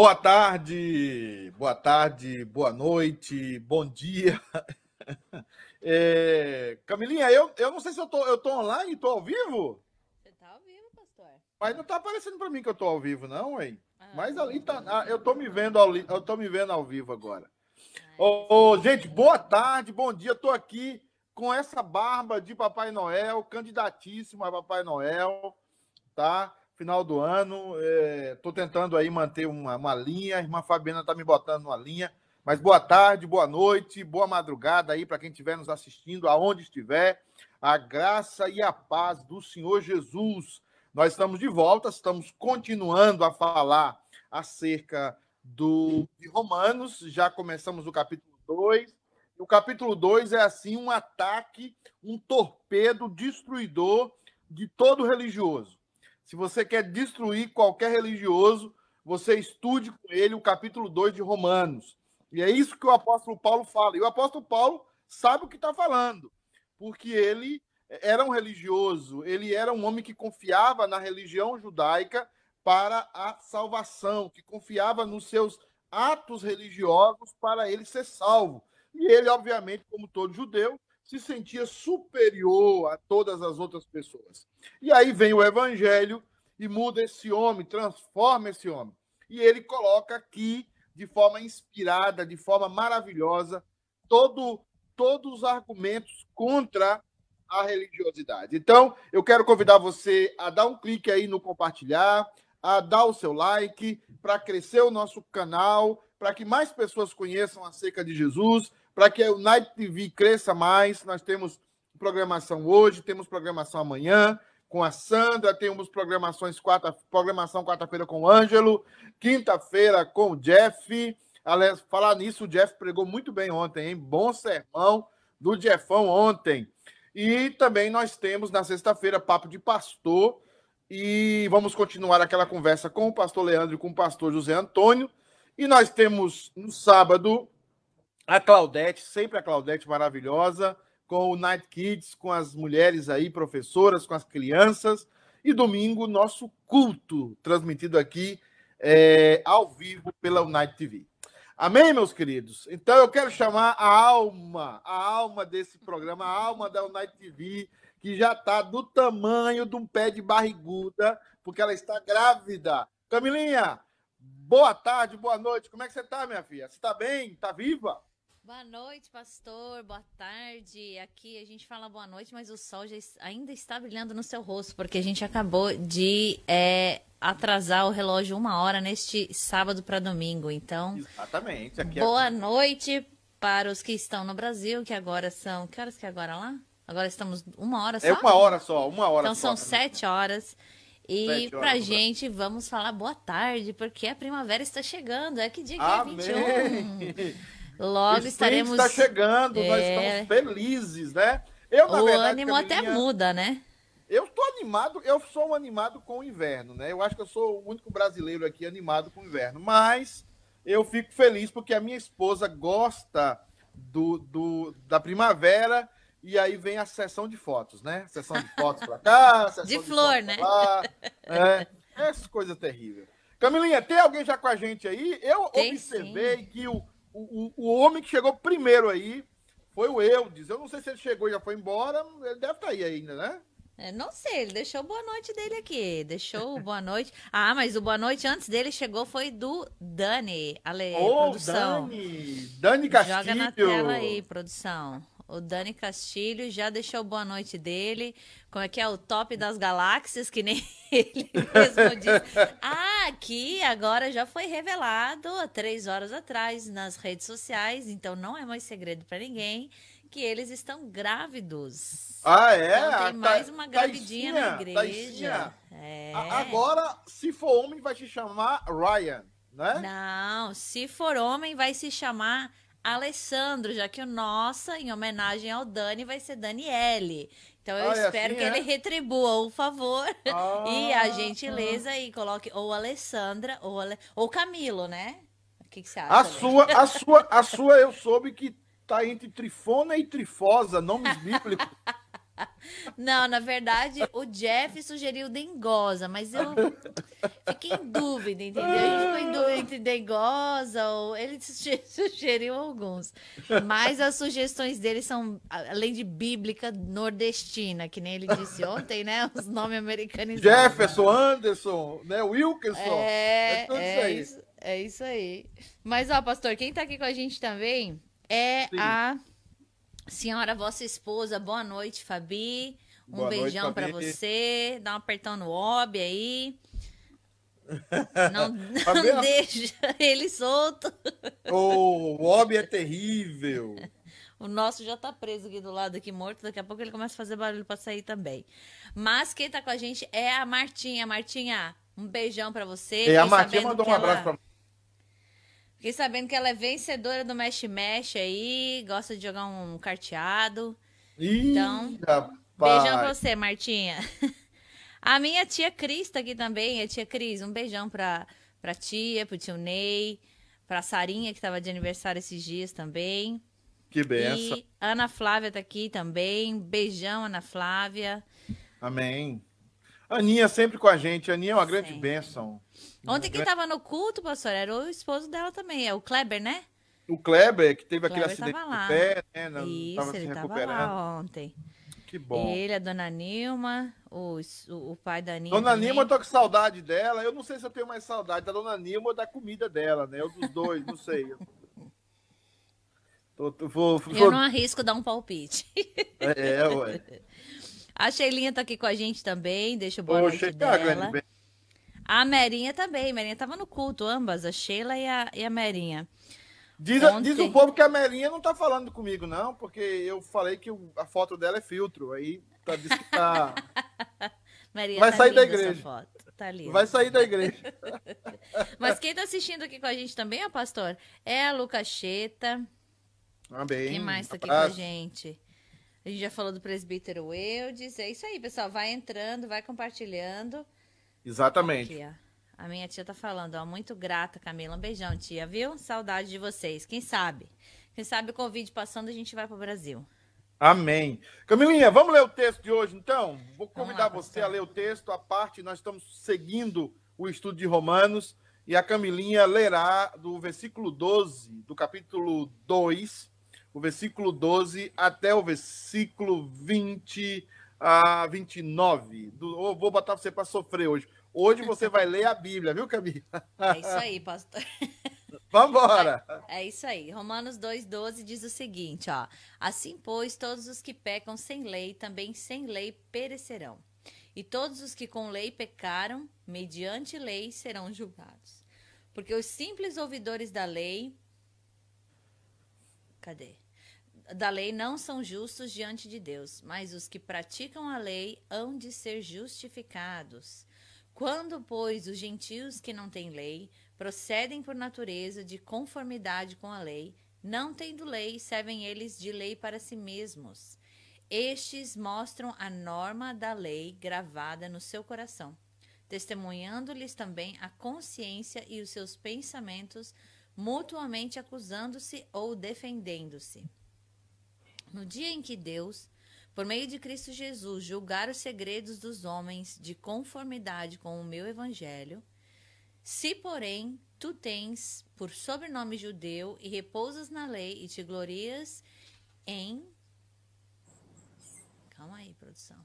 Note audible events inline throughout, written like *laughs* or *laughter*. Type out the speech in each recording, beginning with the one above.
Boa tarde, boa tarde, boa noite, bom dia. *laughs* É, Camilinha, eu, eu não sei se eu tô, eu tô online, tô ao vivo? Você tá ao vivo, pastor? Mas não tá aparecendo para mim que eu tô ao vivo, não, hein? Ah, Mas ali tá. Ah, eu tô me vendo ao, eu tô me vendo ao vivo agora. Ô, oh, gente, boa tarde, bom dia. Tô aqui com essa barba de Papai Noel, candidatíssimo a Papai Noel, tá? Final do ano, estou é, tentando aí manter uma, uma linha. A irmã Fabiana está me botando uma linha. Mas boa tarde, boa noite, boa madrugada aí para quem estiver nos assistindo, aonde estiver. A graça e a paz do Senhor Jesus. Nós estamos de volta, estamos continuando a falar acerca do, de Romanos. Já começamos o capítulo 2. O capítulo 2 é assim um ataque, um torpedo destruidor de todo religioso. Se você quer destruir qualquer religioso, você estude com ele o capítulo 2 de Romanos. E é isso que o apóstolo Paulo fala. E o apóstolo Paulo sabe o que está falando, porque ele era um religioso, ele era um homem que confiava na religião judaica para a salvação, que confiava nos seus atos religiosos para ele ser salvo. E ele, obviamente, como todo judeu, se sentia superior a todas as outras pessoas. E aí vem o evangelho e muda esse homem, transforma esse homem. E ele coloca aqui, de forma inspirada, de forma maravilhosa, todo, todos os argumentos contra a religiosidade. Então, eu quero convidar você a dar um clique aí no compartilhar, a dar o seu like, para crescer o nosso canal, para que mais pessoas conheçam acerca de Jesus, para que o Night TV cresça mais. Nós temos programação hoje, temos programação amanhã com a Sandra, temos programações quarta, programação quarta-feira com o Ângelo, quinta-feira com o Jeff. Aliás, falar nisso, o Jeff pregou muito bem ontem, hein? Bom sermão do Jeffão ontem. E também nós temos na sexta-feira Papo de Pastor. E vamos continuar aquela conversa com o pastor Leandro e com o pastor José Antônio. E nós temos no sábado a Claudete, sempre a Claudete maravilhosa, com o Night Kids, com as mulheres aí, professoras, com as crianças. E domingo, nosso culto, transmitido aqui é, ao vivo pela Night TV. Amém, meus queridos? Então eu quero chamar a alma, a alma desse programa, a alma da Night TV, que já está do tamanho de um pé de barriguda, porque ela está grávida. Camilinha, boa tarde, boa noite. Como é que você está, minha filha? Você está bem? Está viva? Boa noite, pastor. Boa tarde. Aqui a gente fala boa noite, mas o sol já ainda está brilhando no seu rosto, porque a gente acabou de é, atrasar o relógio uma hora neste sábado para domingo. Então, exatamente. Aqui é boa é... noite para os que estão no Brasil, que agora são. Que horas que é agora lá? Agora estamos uma hora é só? É uma hora só, uma hora então só. Então são sete horas. E para gente, vamos falar boa tarde, porque a primavera está chegando. É que dia que Amém. é 21? *laughs* Logo estaremos. está chegando, é... nós estamos felizes, né? Eu, na o verdade, ânimo até muda, né? Eu estou animado, eu sou um animado com o inverno, né? Eu acho que eu sou o único brasileiro aqui animado com o inverno, mas eu fico feliz porque a minha esposa gosta do, do da primavera e aí vem a sessão de fotos, né? Sessão de fotos para cá, *laughs* sessão de, de flor, né? Lá, é, essas coisas terríveis. Camilinha, tem alguém já com a gente aí? Eu tem, observei sim. que o o, o, homem que chegou primeiro aí foi o Eudes. Eu não sei se ele chegou e já foi embora. Ele deve estar tá aí ainda, né? É, não sei, ele deixou boa noite dele aqui. Deixou boa noite. Ah, mas o boa noite antes dele chegou foi do Dani. Ale, oh, produção. Dani! Dani Castilho. Joga na tela aí, produção. O Dani Castilho já deixou boa noite dele. Como é que é o top das galáxias, que nem *laughs* ele mesmo disse. Ah, aqui agora já foi revelado há três horas atrás nas redes sociais, então não é mais segredo para ninguém que eles estão grávidos. Ah, é? Então tem mais uma gravidinha na igreja. É. Agora, se for homem, vai se chamar Ryan, né? Não, se for homem, vai se chamar Alessandro, já que o nossa, em homenagem ao Dani, vai ser Daniele. Então eu ah, é espero assim, que é? ele retribua o favor ah, *laughs* e a gentileza ah. e coloque ou Alessandra ou, Ale... ou Camilo, né? O que, que você acha? A sua, a sua, a sua eu soube que tá entre Trifona e Trifosa, nomes *laughs* bíblicos. Não, na verdade, o Jeff sugeriu dengosa, mas eu fiquei em dúvida, entendeu? A gente ficou em dúvida entre dengosa ou ele *laughs* sugeriu alguns. Mas as sugestões dele são, além de bíblica, nordestina, que nem ele disse ontem, né? Os nomes americanizados. Jefferson, Anderson, né? Wilkinson. É, é, é isso, isso, é isso aí. Mas, ó, pastor, quem tá aqui com a gente também é Sim. a Senhora, vossa esposa, boa noite, Fabi. Um boa beijão para você. Dá um apertão no Ob aí. *laughs* Não, não deixa ele solto. Oh, o Ob é terrível. O nosso já tá preso aqui do lado, aqui morto. Daqui a pouco ele começa a fazer barulho para sair também. Mas quem tá com a gente é a Martinha. Martinha, um beijão para você. E a Martinha mandou um abraço ela... Fiquei sabendo que ela é vencedora do Mesh Mesh aí, gosta de jogar um carteado. Ih, então, rapaz. beijão pra você, Martinha. *laughs* A minha tia Cris tá aqui também. A tia Cris, um beijão pra, pra tia, pro tio Ney, pra Sarinha, que tava de aniversário esses dias também. Que benção. E Ana Flávia tá aqui também. Beijão, Ana Flávia. Amém. Aninha sempre com a gente. Aninha é uma grande sempre. bênção. Ontem quem estava no culto, pastor, era o esposo dela também, é o Kleber, né? O Kleber, que teve aquele acidente no pé, né? Não, Isso, tava ele estava lá ontem. Que bom. Ele, a dona Nilma, o, o, pai da Nilma. Dona também. Nilma, eu tô com saudade dela. Eu não sei se eu tenho mais saudade da dona Nilma ou da comida dela, né? Ou dos dois, não sei. *laughs* Tô, tô, vou, vou... Eu não arrisco dar um palpite. É, é ué. *laughs* A Sheilinha tá aqui com a gente também. Deixa o boa Ô, noite dela. A Merinha também. A Merinha tava no culto, ambas, a Sheila e a, e a Merinha. Diz, Ontem... diz o povo que a Merinha não tá falando comigo, não, porque eu falei que a foto dela é filtro. Aí tá, diz que tá. *laughs* Vai tá sair da igreja. Tá Vai sair da igreja. *laughs* Mas quem tá assistindo aqui com a gente também, ó, pastor, é a Lucacheta. Amém. Quem mais tá aqui com a gente? A gente já falou do presbítero Eudes. É isso aí, pessoal. Vai entrando, vai compartilhando. Exatamente. Aqui, a minha tia tá falando, ó. Muito grata, Camila. Um beijão, tia, viu? Saudade de vocês. Quem sabe? Quem sabe o Covid passando, a gente vai pro Brasil. Amém. Camilinha, vamos ler o texto de hoje, então? Vou convidar lá, você a ler o texto, a parte, nós estamos seguindo o estudo de Romanos, e a Camilinha lerá do versículo 12, do capítulo 2, o versículo 12 até o versículo 20 a 29. Do, vou botar você para sofrer hoje. Hoje você vai ler a Bíblia, viu, Camila? É isso aí, pastor. *laughs* Vamos embora. É, é, isso aí. Romanos 2,12 diz o seguinte: ó. Assim, pois, todos os que pecam sem lei, também sem lei perecerão. E todos os que com lei pecaram, mediante lei, serão julgados. Porque os simples ouvidores da lei. Cadê? Da lei não são justos diante de Deus, mas os que praticam a lei hão de ser justificados. Quando, pois, os gentios que não têm lei procedem por natureza de conformidade com a lei, não tendo lei, servem eles de lei para si mesmos. Estes mostram a norma da lei gravada no seu coração, testemunhando-lhes também a consciência e os seus pensamentos, mutuamente acusando-se ou defendendo-se. No dia em que Deus, por meio de Cristo Jesus, julgar os segredos dos homens de conformidade com o meu evangelho, se, porém, tu tens por sobrenome judeu e repousas na lei e te glorias em. Calma aí, produção.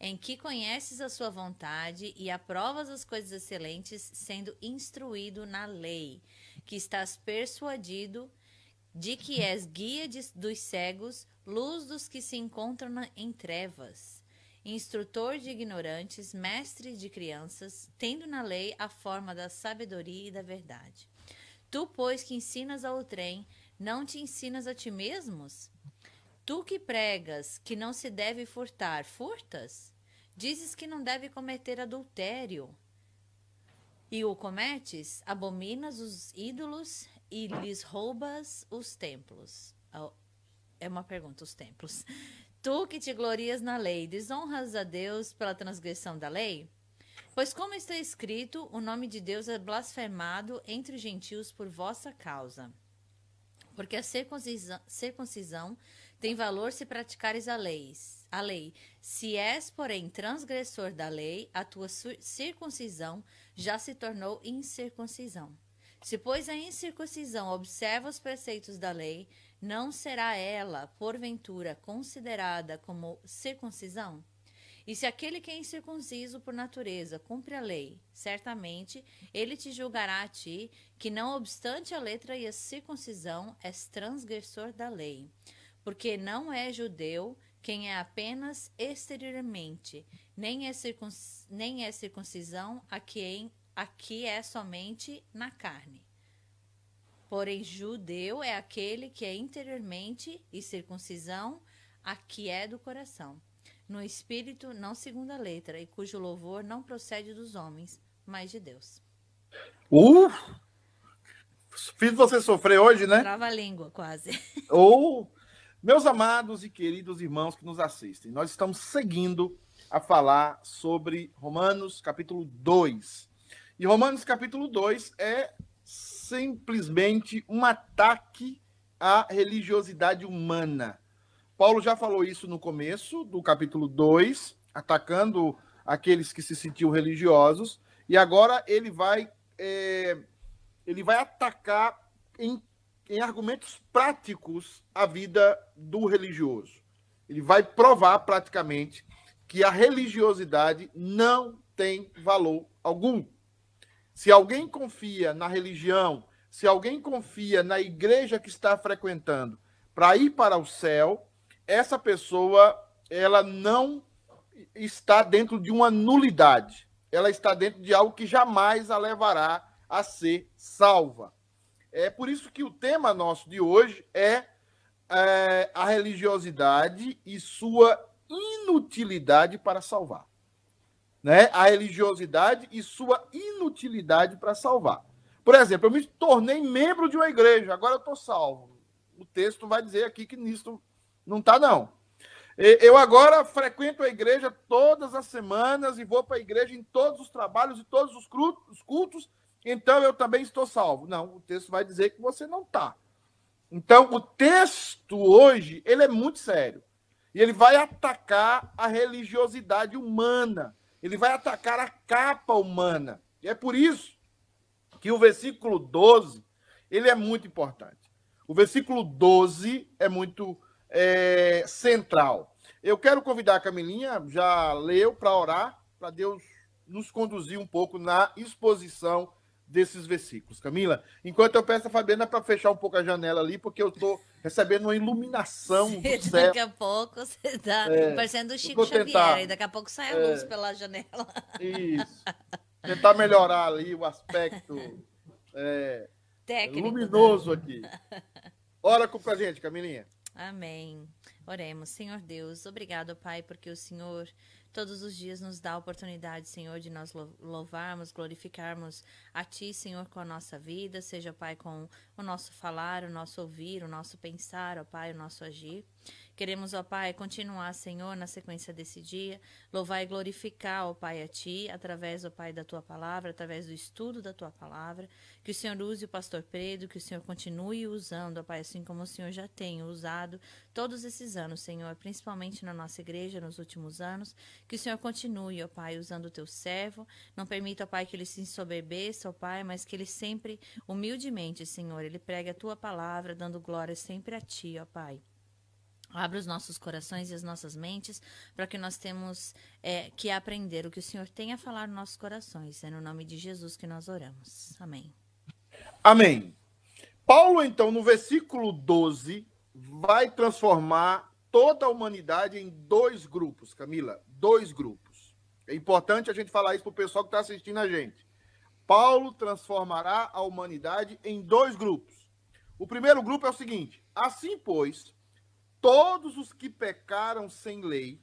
Em que conheces a sua vontade e aprovas as coisas excelentes, sendo instruído na lei, que estás persuadido de que és guia de, dos cegos, luz dos que se encontram na, em trevas, instrutor de ignorantes, mestre de crianças, tendo na lei a forma da sabedoria e da verdade. Tu, pois, que ensinas ao trem, não te ensinas a ti mesmos? Tu que pregas que não se deve furtar, furtas? Dizes que não deve cometer adultério. E o cometes? Abominas os ídolos e lhes roubas os templos. É uma pergunta, os templos. *laughs* Tu que te glorias na lei, desonras a Deus pela transgressão da lei? Pois, como está escrito, o nome de Deus é blasfemado entre os gentios por vossa causa. Porque a circuncisão, circuncisão tem valor se praticares a lei. A lei. Se és, porém, transgressor da lei, a tua circuncisão já se tornou incircuncisão. Se, pois, a incircuncisão observa os preceitos da lei, não será ela, porventura, considerada como circuncisão? E se aquele que é incircunciso por natureza cumpre a lei, certamente ele te julgará a ti, que não obstante a letra e a circuncisão, és transgressor da lei. Porque não é judeu quem é apenas exteriormente, nem é, circunc... nem é circuncisão a quem aqui é somente na carne. Porém, judeu é aquele que é interiormente, e circuncisão, a que é do coração, no espírito, não segundo a letra, e cujo louvor não procede dos homens, mas de Deus. Uh! Fiz você sofrer hoje, né? Trava a língua, quase. *laughs* Ou, meus amados e queridos irmãos que nos assistem, nós estamos seguindo a falar sobre Romanos capítulo 2. E Romanos capítulo 2 é simplesmente um ataque à religiosidade humana. Paulo já falou isso no começo do capítulo 2, atacando aqueles que se sentiam religiosos, e agora ele vai, é, ele vai atacar em, em argumentos práticos a vida do religioso. Ele vai provar praticamente que a religiosidade não tem valor algum. Se alguém confia na religião, se alguém confia na igreja que está frequentando para ir para o céu, essa pessoa ela não está dentro de uma nulidade. Ela está dentro de algo que jamais a levará a ser salva. É por isso que o tema nosso de hoje é, é a religiosidade e sua inutilidade para salvar né, a religiosidade e sua inutilidade para salvar. Por exemplo, eu me tornei membro de uma igreja, agora eu estou salvo. O texto vai dizer aqui que nisso não está, não. Eu agora frequento a igreja todas as semanas e vou para a igreja em todos os trabalhos e todos os cultos, então eu também estou salvo. Não, o texto vai dizer que você não está. Então, o texto hoje, ele é muito sério. E ele vai atacar a religiosidade humana ele vai atacar a capa humana. E é por isso que o versículo 12 ele é muito importante. O versículo 12 é muito é, central. Eu quero convidar a Camilinha, já leu, para orar, para Deus nos conduzir um pouco na exposição desses versículos. Camila, enquanto eu peço a Fabiana para fechar um pouco a janela ali, porque eu estou recebendo uma iluminação do *laughs* céu. Daqui a pouco você está é, parecendo o Chico Xavier, tentar, e daqui a pouco sai a luz é, pela janela. Isso. Tentar melhorar ali o aspecto é, Técnico, luminoso né? aqui. Ora com a gente, Camilinha. Amém. Oremos. Senhor Deus, obrigado, Pai, porque o Senhor todos os dias nos dá a oportunidade, Senhor, de nós louvarmos, glorificarmos a Ti, Senhor, com a nossa vida, seja, Pai, com o nosso falar, o nosso ouvir, o nosso pensar, ó Pai, o nosso agir. Queremos, ó Pai, continuar, Senhor, na sequência desse dia, louvar e glorificar, ó Pai, a Ti, através, ó Pai, da Tua palavra, através do estudo da Tua palavra. Que o Senhor use o pastor Pedro, que o Senhor continue usando, ó Pai, assim como o Senhor já tem usado todos esses anos, Senhor, principalmente na nossa igreja, nos últimos anos. Que o Senhor continue, ó Pai, usando o Teu servo. Não permita, ó Pai, que ele se ensoberbeça, ó Pai, mas que ele sempre, humildemente, Senhor, ele pregue a Tua palavra, dando glória sempre a Ti, ó Pai. Abra os nossos corações e as nossas mentes para que nós temos é, que aprender o que o Senhor tem a falar nos nossos corações. É no nome de Jesus que nós oramos. Amém. Amém. Paulo, então, no versículo 12, vai transformar toda a humanidade em dois grupos, Camila. Dois grupos. É importante a gente falar isso para o pessoal que está assistindo a gente. Paulo transformará a humanidade em dois grupos. O primeiro grupo é o seguinte: assim, pois todos os que pecaram sem lei,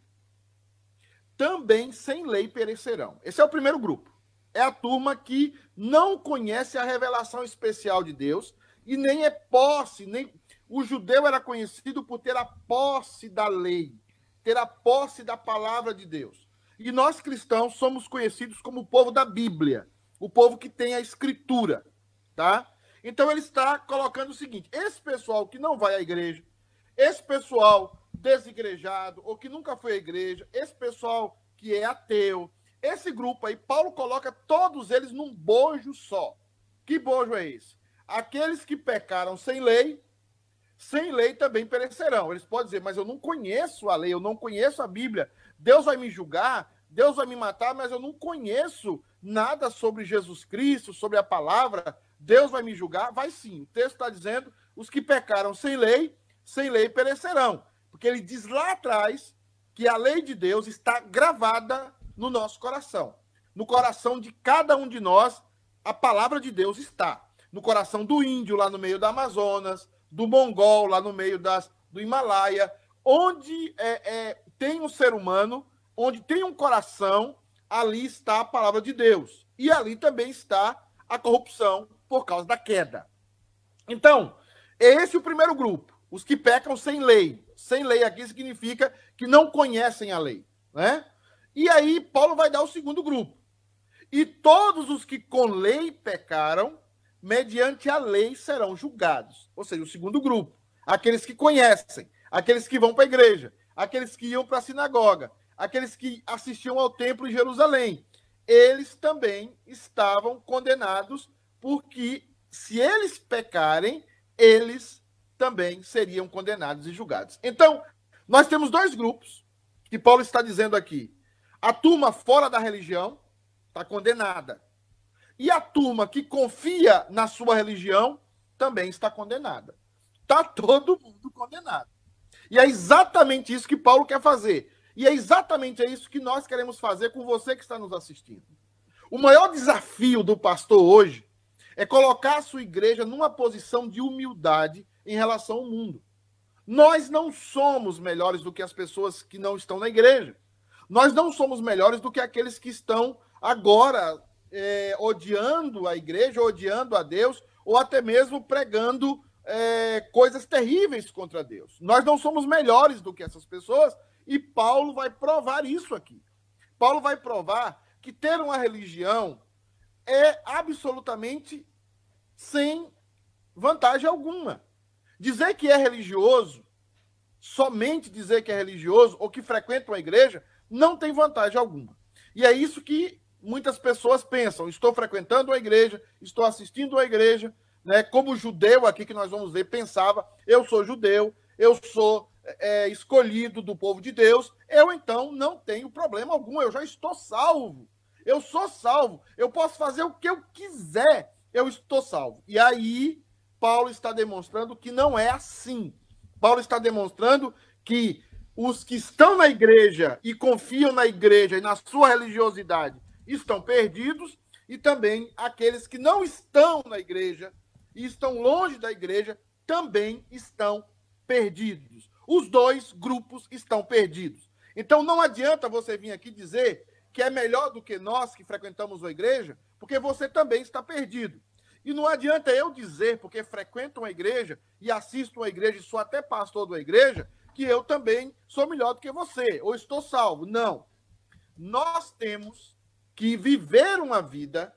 também sem lei perecerão. Esse é o primeiro grupo. É a turma que não conhece a revelação especial de Deus e nem é posse, nem o judeu era conhecido por ter a posse da lei, ter a posse da palavra de Deus. E nós cristãos somos conhecidos como o povo da Bíblia, o povo que tem a escritura, tá? Então ele está colocando o seguinte: esse pessoal que não vai à igreja, esse pessoal desigrejado ou que nunca foi à igreja, esse pessoal que é ateu, esse grupo aí, Paulo coloca todos eles num bojo só. Que bojo é esse? Aqueles que pecaram sem lei, sem lei também perecerão. Eles podem dizer, mas eu não conheço a lei, eu não conheço a Bíblia. Deus vai me julgar, Deus vai me matar, mas eu não conheço nada sobre Jesus Cristo, sobre a palavra. Deus vai me julgar? Vai sim. O texto está dizendo: os que pecaram sem lei, sem lei perecerão. Porque ele diz lá atrás que a lei de Deus está gravada no nosso coração. No coração de cada um de nós, a palavra de Deus está. No coração do índio, lá no meio da Amazonas, do mongol, lá no meio das, do Himalaia, onde é, é, tem um ser humano, onde tem um coração, ali está a palavra de Deus. E ali também está a corrupção por causa da queda. Então, esse é o primeiro grupo, os que pecam sem lei. Sem lei aqui significa que não conhecem a lei, né? E aí Paulo vai dar o segundo grupo. E todos os que com lei pecaram, mediante a lei serão julgados. Ou seja, o segundo grupo, aqueles que conhecem, aqueles que vão para a igreja, aqueles que iam para a sinagoga, aqueles que assistiam ao templo em Jerusalém. Eles também estavam condenados, porque se eles pecarem, eles também seriam condenados e julgados. Então, nós temos dois grupos que Paulo está dizendo aqui. A turma fora da religião está condenada. E a turma que confia na sua religião também está condenada. Está todo mundo condenado. E é exatamente isso que Paulo quer fazer. E é exatamente isso que nós queremos fazer com você que está nos assistindo. O maior desafio do pastor hoje é colocar a sua igreja numa posição de humildade em relação ao mundo. Nós não somos melhores do que as pessoas que não estão na igreja. Nós não somos melhores do que aqueles que estão agora é, odiando a igreja, odiando a Deus, ou até mesmo pregando é, coisas terríveis contra Deus. Nós não somos melhores do que essas pessoas e Paulo vai provar isso aqui. Paulo vai provar que ter uma religião é absolutamente sem vantagem alguma. Dizer que é religioso, somente dizer que é religioso ou que frequenta uma igreja, não tem vantagem alguma. E é isso que muitas pessoas pensam. Estou frequentando uma igreja, estou assistindo uma igreja, né? Como judeu aqui que nós vamos ver, pensava, eu sou judeu, eu sou é, escolhido do povo de Deus, eu então não tenho problema algum, eu já estou salvo. Eu sou salvo, eu posso fazer o que eu quiser, eu estou salvo. E aí, Paulo está demonstrando que não é assim. Paulo está demonstrando que os que estão na igreja e confiam na igreja e na sua religiosidade estão perdidos, e também aqueles que não estão na igreja e estão longe da igreja também estão perdidos. Os dois grupos estão perdidos. Então não adianta você vir aqui dizer que é melhor do que nós que frequentamos a igreja, porque você também está perdido. E não adianta eu dizer, porque frequento uma igreja e assisto uma igreja e sou até pastor da igreja, que eu também sou melhor do que você, ou estou salvo. Não. Nós temos que viver uma vida,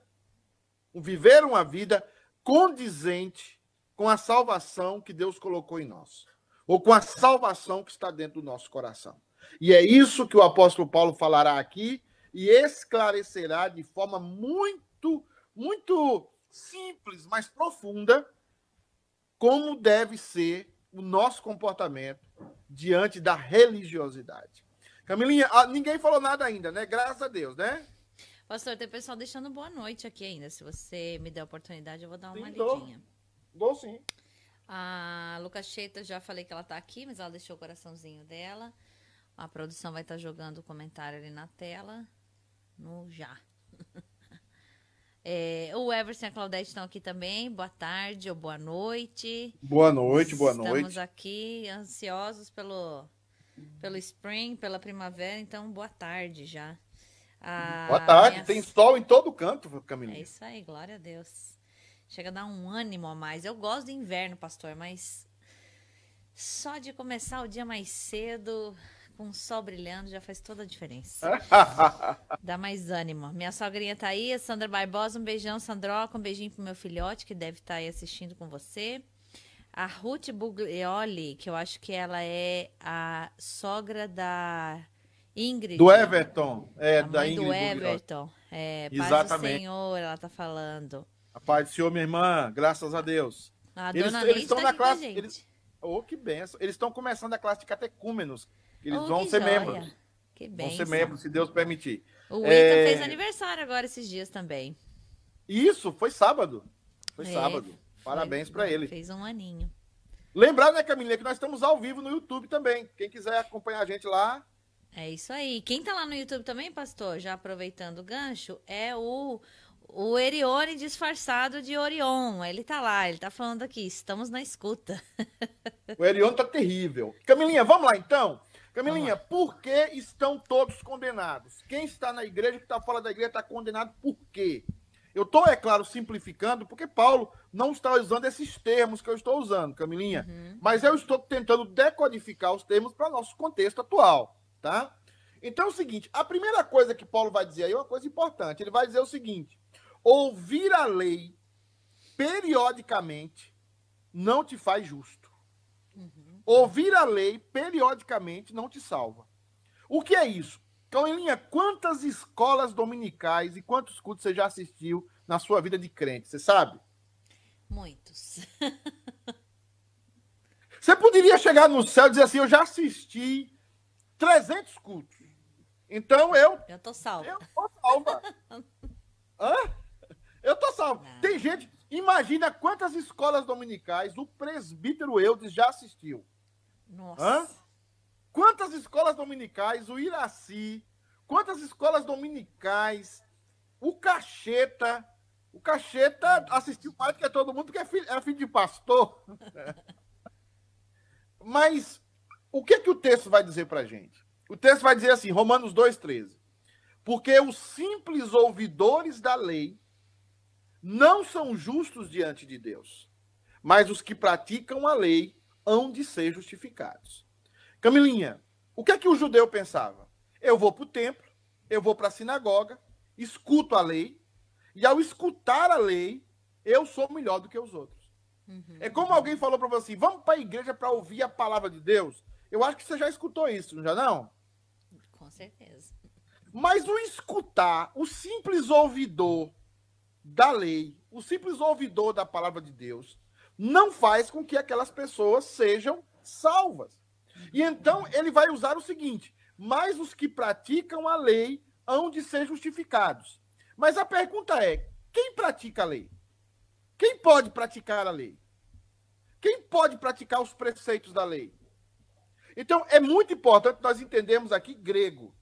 viver uma vida condizente com a salvação que Deus colocou em nós ou com a salvação que está dentro do nosso coração. E é isso que o apóstolo Paulo falará aqui e esclarecerá de forma muito, muito simples, mas profunda, como deve ser o nosso comportamento diante da religiosidade. Camilinha, ah, ninguém falou nada ainda, né? Graças a Deus, né? Pastor, tem pessoal deixando boa noite aqui ainda. Se você me der a oportunidade, eu vou dar uma sim, lidinha. Dou, dou sim. A Lucas Cheta, já falei que ela tá aqui, mas ela deixou o coraçãozinho dela. A produção vai estar tá jogando o comentário ali na tela. No já. É, o Everson e a Claudete estão aqui também. Boa tarde ou boa noite. Boa noite, boa Estamos noite. Estamos aqui ansiosos pelo, pelo spring, pela primavera. Então, boa tarde já. A boa tarde. Minha... Tem sol em todo canto, Camila. É isso aí, glória a Deus. Chega a dar um ânimo a mais. Eu gosto do inverno, pastor, mas só de começar o dia mais cedo, com o sol brilhando já faz toda a diferença. *laughs* Dá mais ânimo. Minha sogrinha tá aí, a Sandra Barbosa, um beijão, Sandroca, um beijinho pro meu filhote que deve estar tá aí assistindo com você. A Ruth Buglioli, que eu acho que ela é a sogra da Ingrid. Do Everton. É, da Ingrid. Do Everton. É, paz Exatamente. do Senhor, ela tá falando. A paz do Senhor, minha irmã, graças a Deus. A eles, dona eles estão tá na classe. Eles, oh, que benção. Eles estão começando a classe de catecúmenos. Eles oh, vão ser joia. membros. Que benção. Vão ser membros, se Deus permitir. O Wita é... fez aniversário agora esses dias também. Isso, foi sábado. Foi é, sábado. Parabéns para ele. Fez um aninho. Lembrar, né, Camilinha, que nós estamos ao vivo no YouTube também. Quem quiser acompanhar a gente lá. É isso aí. Quem tá lá no YouTube também, pastor, já aproveitando o gancho, é o o Erione disfarçado de Orion. Ele tá lá, ele tá falando aqui, estamos na escuta. *laughs* o Erione tá terrível. Camilinha, vamos lá então? Camilinha, por que estão todos condenados? Quem está na igreja, que está fora da igreja, está condenado por quê? Eu estou, é claro, simplificando, porque Paulo não está usando esses termos que eu estou usando, Camilinha. Uhum. Mas eu estou tentando decodificar os termos para nosso contexto atual, tá? Então é o seguinte: a primeira coisa que Paulo vai dizer aí é uma coisa importante. Ele vai dizer o seguinte: ouvir a lei periodicamente não te faz justo. Ouvir a lei periodicamente não te salva. O que é isso? Cauelinha, quantas escolas dominicais e quantos cultos você já assistiu na sua vida de crente? Você sabe? Muitos. *laughs* você poderia chegar no céu e dizer assim: Eu já assisti 300 cultos. Então eu. Eu tô salva. Eu tô salva. *laughs* Hã? Eu tô salvo. Não. Tem gente. Imagina quantas escolas dominicais o presbítero Eudes já assistiu. Nossa. Hã? Quantas escolas dominicais o Iraci, quantas escolas dominicais o Cacheta, o Cacheta assistiu mais do que todo mundo, porque é filho, é filho de pastor. *laughs* Mas o que, que o texto vai dizer pra gente? O texto vai dizer assim, Romanos 2,13. Porque os simples ouvidores da lei não são justos diante de Deus, mas os que praticam a lei hão de ser justificados. Camilinha, o que é que o judeu pensava? Eu vou para o templo, eu vou para a sinagoga, escuto a lei, e ao escutar a lei, eu sou melhor do que os outros. Uhum. É como alguém falou para você assim: vamos para a igreja para ouvir a palavra de Deus. Eu acho que você já escutou isso, não já não? Com certeza. Mas o escutar, o simples ouvidor, da lei, o simples ouvidor da palavra de Deus, não faz com que aquelas pessoas sejam salvas. E então ele vai usar o seguinte: mas os que praticam a lei hão de ser justificados. Mas a pergunta é: quem pratica a lei? Quem pode praticar a lei? Quem pode praticar os preceitos da lei? Então, é muito importante nós entendermos aqui grego.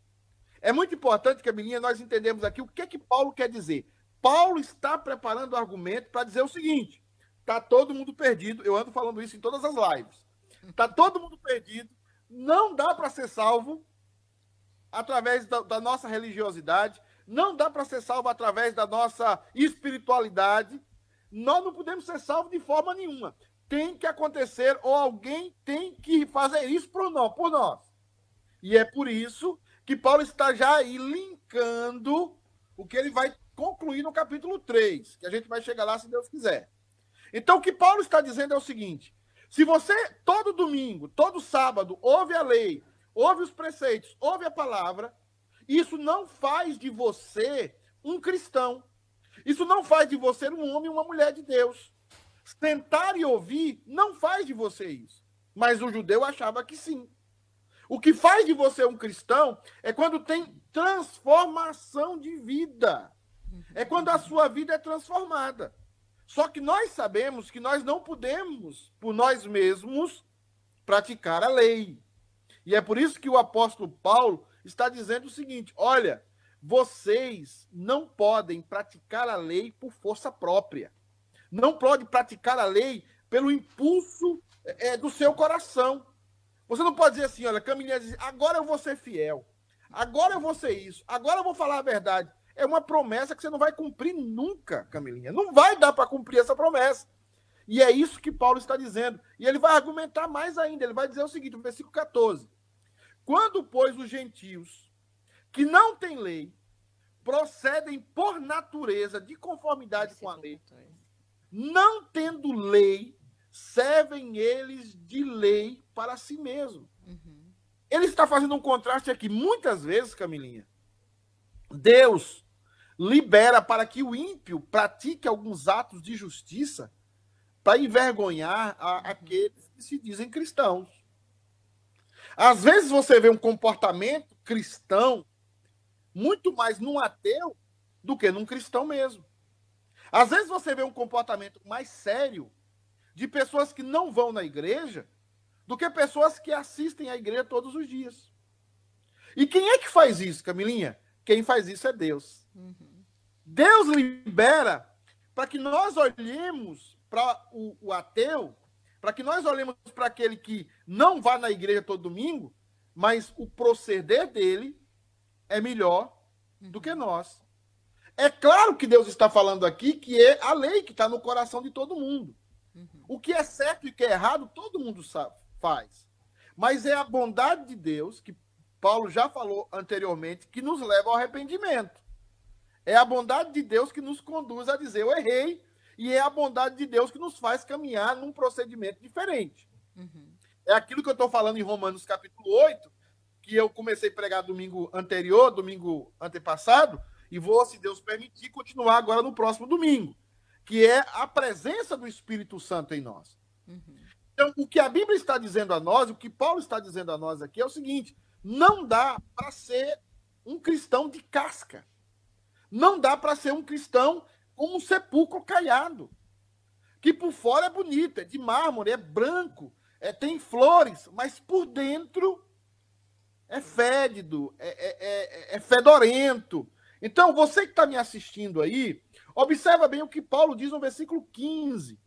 É muito importante, Camilinha, nós entendemos aqui o que é que Paulo quer dizer. Paulo está preparando o argumento para dizer o seguinte: está todo mundo perdido. Eu ando falando isso em todas as lives. Está todo mundo perdido. Não dá para ser salvo através da, da nossa religiosidade. Não dá para ser salvo através da nossa espiritualidade. Nós não podemos ser salvos de forma nenhuma. Tem que acontecer, ou alguém tem que fazer isso por nós. Por nós. E é por isso que Paulo está já aí linkando o que ele vai concluir no capítulo 3, que a gente vai chegar lá se Deus quiser. Então, o que Paulo está dizendo é o seguinte: se você todo domingo, todo sábado, ouve a lei, ouve os preceitos, ouve a palavra, isso não faz de você um cristão. Isso não faz de você um homem e uma mulher de Deus. Tentar e ouvir não faz de você isso. Mas o judeu achava que sim. O que faz de você um cristão é quando tem transformação de vida. É quando a sua vida é transformada. Só que nós sabemos que nós não podemos, por nós mesmos, praticar a lei. E é por isso que o apóstolo Paulo está dizendo o seguinte: olha, vocês não podem praticar a lei por força própria. Não pode praticar a lei pelo impulso é, do seu coração. Você não pode dizer assim, olha, caminhar diz, agora eu vou ser fiel. Agora eu vou ser isso. Agora eu vou falar a verdade é uma promessa que você não vai cumprir nunca, Camilinha. Não vai dar para cumprir essa promessa. E é isso que Paulo está dizendo. E ele vai argumentar mais ainda. Ele vai dizer o seguinte, no versículo 14: Quando, pois, os gentios, que não têm lei, procedem por natureza de conformidade com a lei, não tendo lei, servem eles de lei para si mesmo. Uhum. Ele está fazendo um contraste aqui. Muitas vezes, Camilinha, Deus libera para que o ímpio pratique alguns atos de justiça para envergonhar a, uhum. aqueles que se dizem cristãos. Às vezes você vê um comportamento cristão muito mais num ateu do que num cristão mesmo. Às vezes você vê um comportamento mais sério de pessoas que não vão na igreja do que pessoas que assistem à igreja todos os dias. E quem é que faz isso, Camilinha? Quem faz isso é Deus. Uhum. Deus libera para que nós olhemos para o, o ateu, para que nós olhemos para aquele que não vá na igreja todo domingo, mas o proceder dele é melhor do que nós. É claro que Deus está falando aqui que é a lei que está no coração de todo mundo. Uhum. O que é certo e o que é errado, todo mundo sabe, faz. Mas é a bondade de Deus, que Paulo já falou anteriormente, que nos leva ao arrependimento. É a bondade de Deus que nos conduz a dizer eu errei, e é a bondade de Deus que nos faz caminhar num procedimento diferente. Uhum. É aquilo que eu estou falando em Romanos capítulo 8, que eu comecei a pregar domingo anterior, domingo antepassado, e vou, se Deus permitir, continuar agora no próximo domingo que é a presença do Espírito Santo em nós. Uhum. Então, o que a Bíblia está dizendo a nós, o que Paulo está dizendo a nós aqui é o seguinte: não dá para ser um cristão de casca. Não dá para ser um cristão com um sepulcro caiado. Que por fora é bonito, é de mármore, é branco, é, tem flores, mas por dentro é fédido, é, é, é, é fedorento. Então, você que está me assistindo aí, Observa bem o que Paulo diz no versículo 15.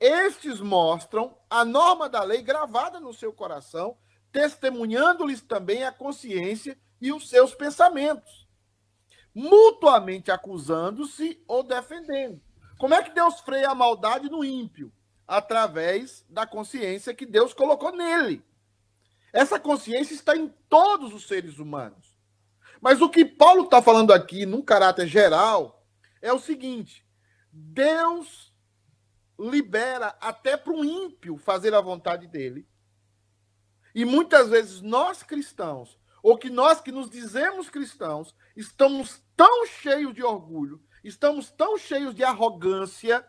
Estes mostram a norma da lei gravada no seu coração, testemunhando-lhes também a consciência e os seus pensamentos, mutuamente acusando-se ou defendendo. Como é que Deus freia a maldade no ímpio? Através da consciência que Deus colocou nele. Essa consciência está em todos os seres humanos. Mas o que Paulo está falando aqui, num caráter geral, é o seguinte: Deus libera até para um ímpio fazer a vontade dele. E muitas vezes nós cristãos, ou que nós que nos dizemos cristãos, estamos tão cheios de orgulho, estamos tão cheios de arrogância,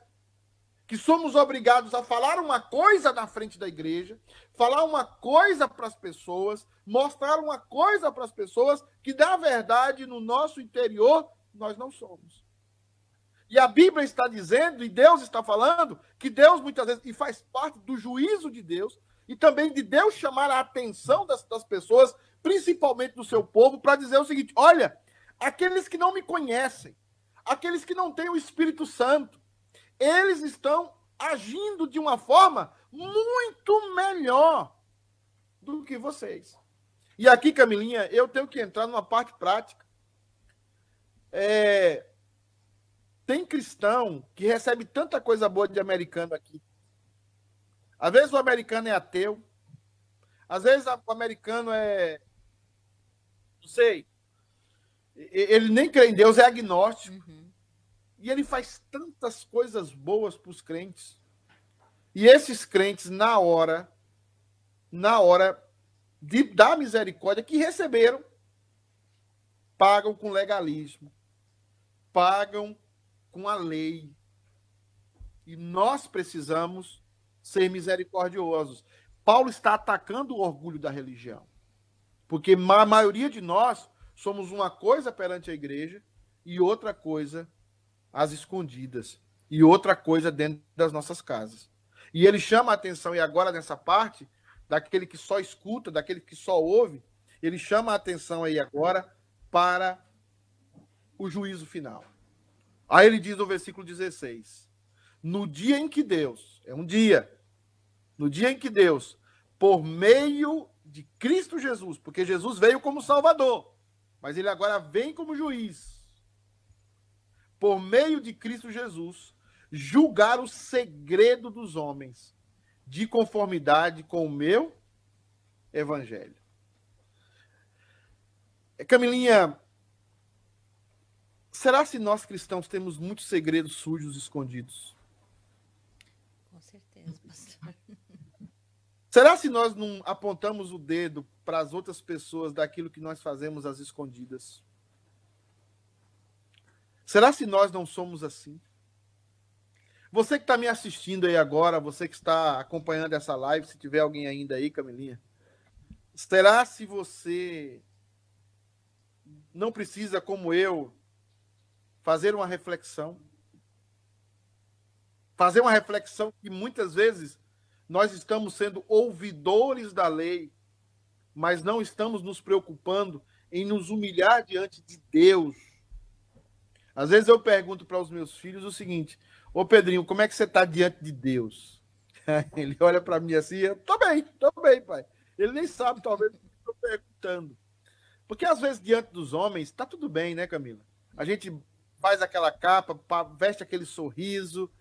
que somos obrigados a falar uma coisa na frente da igreja, falar uma coisa para as pessoas, mostrar uma coisa para as pessoas que, na verdade, no nosso interior, nós não somos. E a Bíblia está dizendo, e Deus está falando, que Deus muitas vezes, e faz parte do juízo de Deus, e também de Deus chamar a atenção das, das pessoas, principalmente do seu povo, para dizer o seguinte: olha, aqueles que não me conhecem, aqueles que não têm o Espírito Santo, eles estão agindo de uma forma muito melhor do que vocês. E aqui, Camilinha, eu tenho que entrar numa parte prática. É, tem cristão que recebe tanta coisa boa de americano aqui. Às vezes o americano é ateu. Às vezes o americano é. Não sei. Ele nem crê em Deus, é agnóstico. Uhum. E ele faz tantas coisas boas para os crentes. E esses crentes, na hora, na hora de dar misericórdia que receberam, pagam com legalismo, pagam com a lei. E nós precisamos ser misericordiosos. Paulo está atacando o orgulho da religião. Porque a maioria de nós somos uma coisa perante a igreja e outra coisa às escondidas. E outra coisa dentro das nossas casas. E ele chama a atenção, e agora nessa parte, daquele que só escuta, daquele que só ouve, ele chama a atenção aí agora para o juízo final. Aí ele diz no versículo 16: No dia em que Deus, é um dia, no dia em que Deus, por meio de Cristo Jesus, porque Jesus veio como Salvador, mas ele agora vem como juiz, por meio de Cristo Jesus, julgar o segredo dos homens, de conformidade com o meu evangelho. Camilinha, será se nós cristãos temos muitos segredos sujos escondidos? Com certeza, pastor. Será se nós não apontamos o dedo para as outras pessoas daquilo que nós fazemos às escondidas? Será se nós não somos assim? Você que está me assistindo aí agora, você que está acompanhando essa live, se tiver alguém ainda aí, Camilinha, será se você não precisa, como eu, fazer uma reflexão? Fazer uma reflexão que muitas vezes nós estamos sendo ouvidores da lei, mas não estamos nos preocupando em nos humilhar diante de Deus às vezes eu pergunto para os meus filhos o seguinte: Ô Pedrinho, como é que você está diante de Deus? *laughs* Ele olha para mim assim, tô bem, tô bem, pai. Ele nem sabe, talvez, o que eu estou perguntando. Porque às vezes, diante dos homens, tá tudo bem, né, Camila? A gente faz aquela capa, veste aquele sorriso,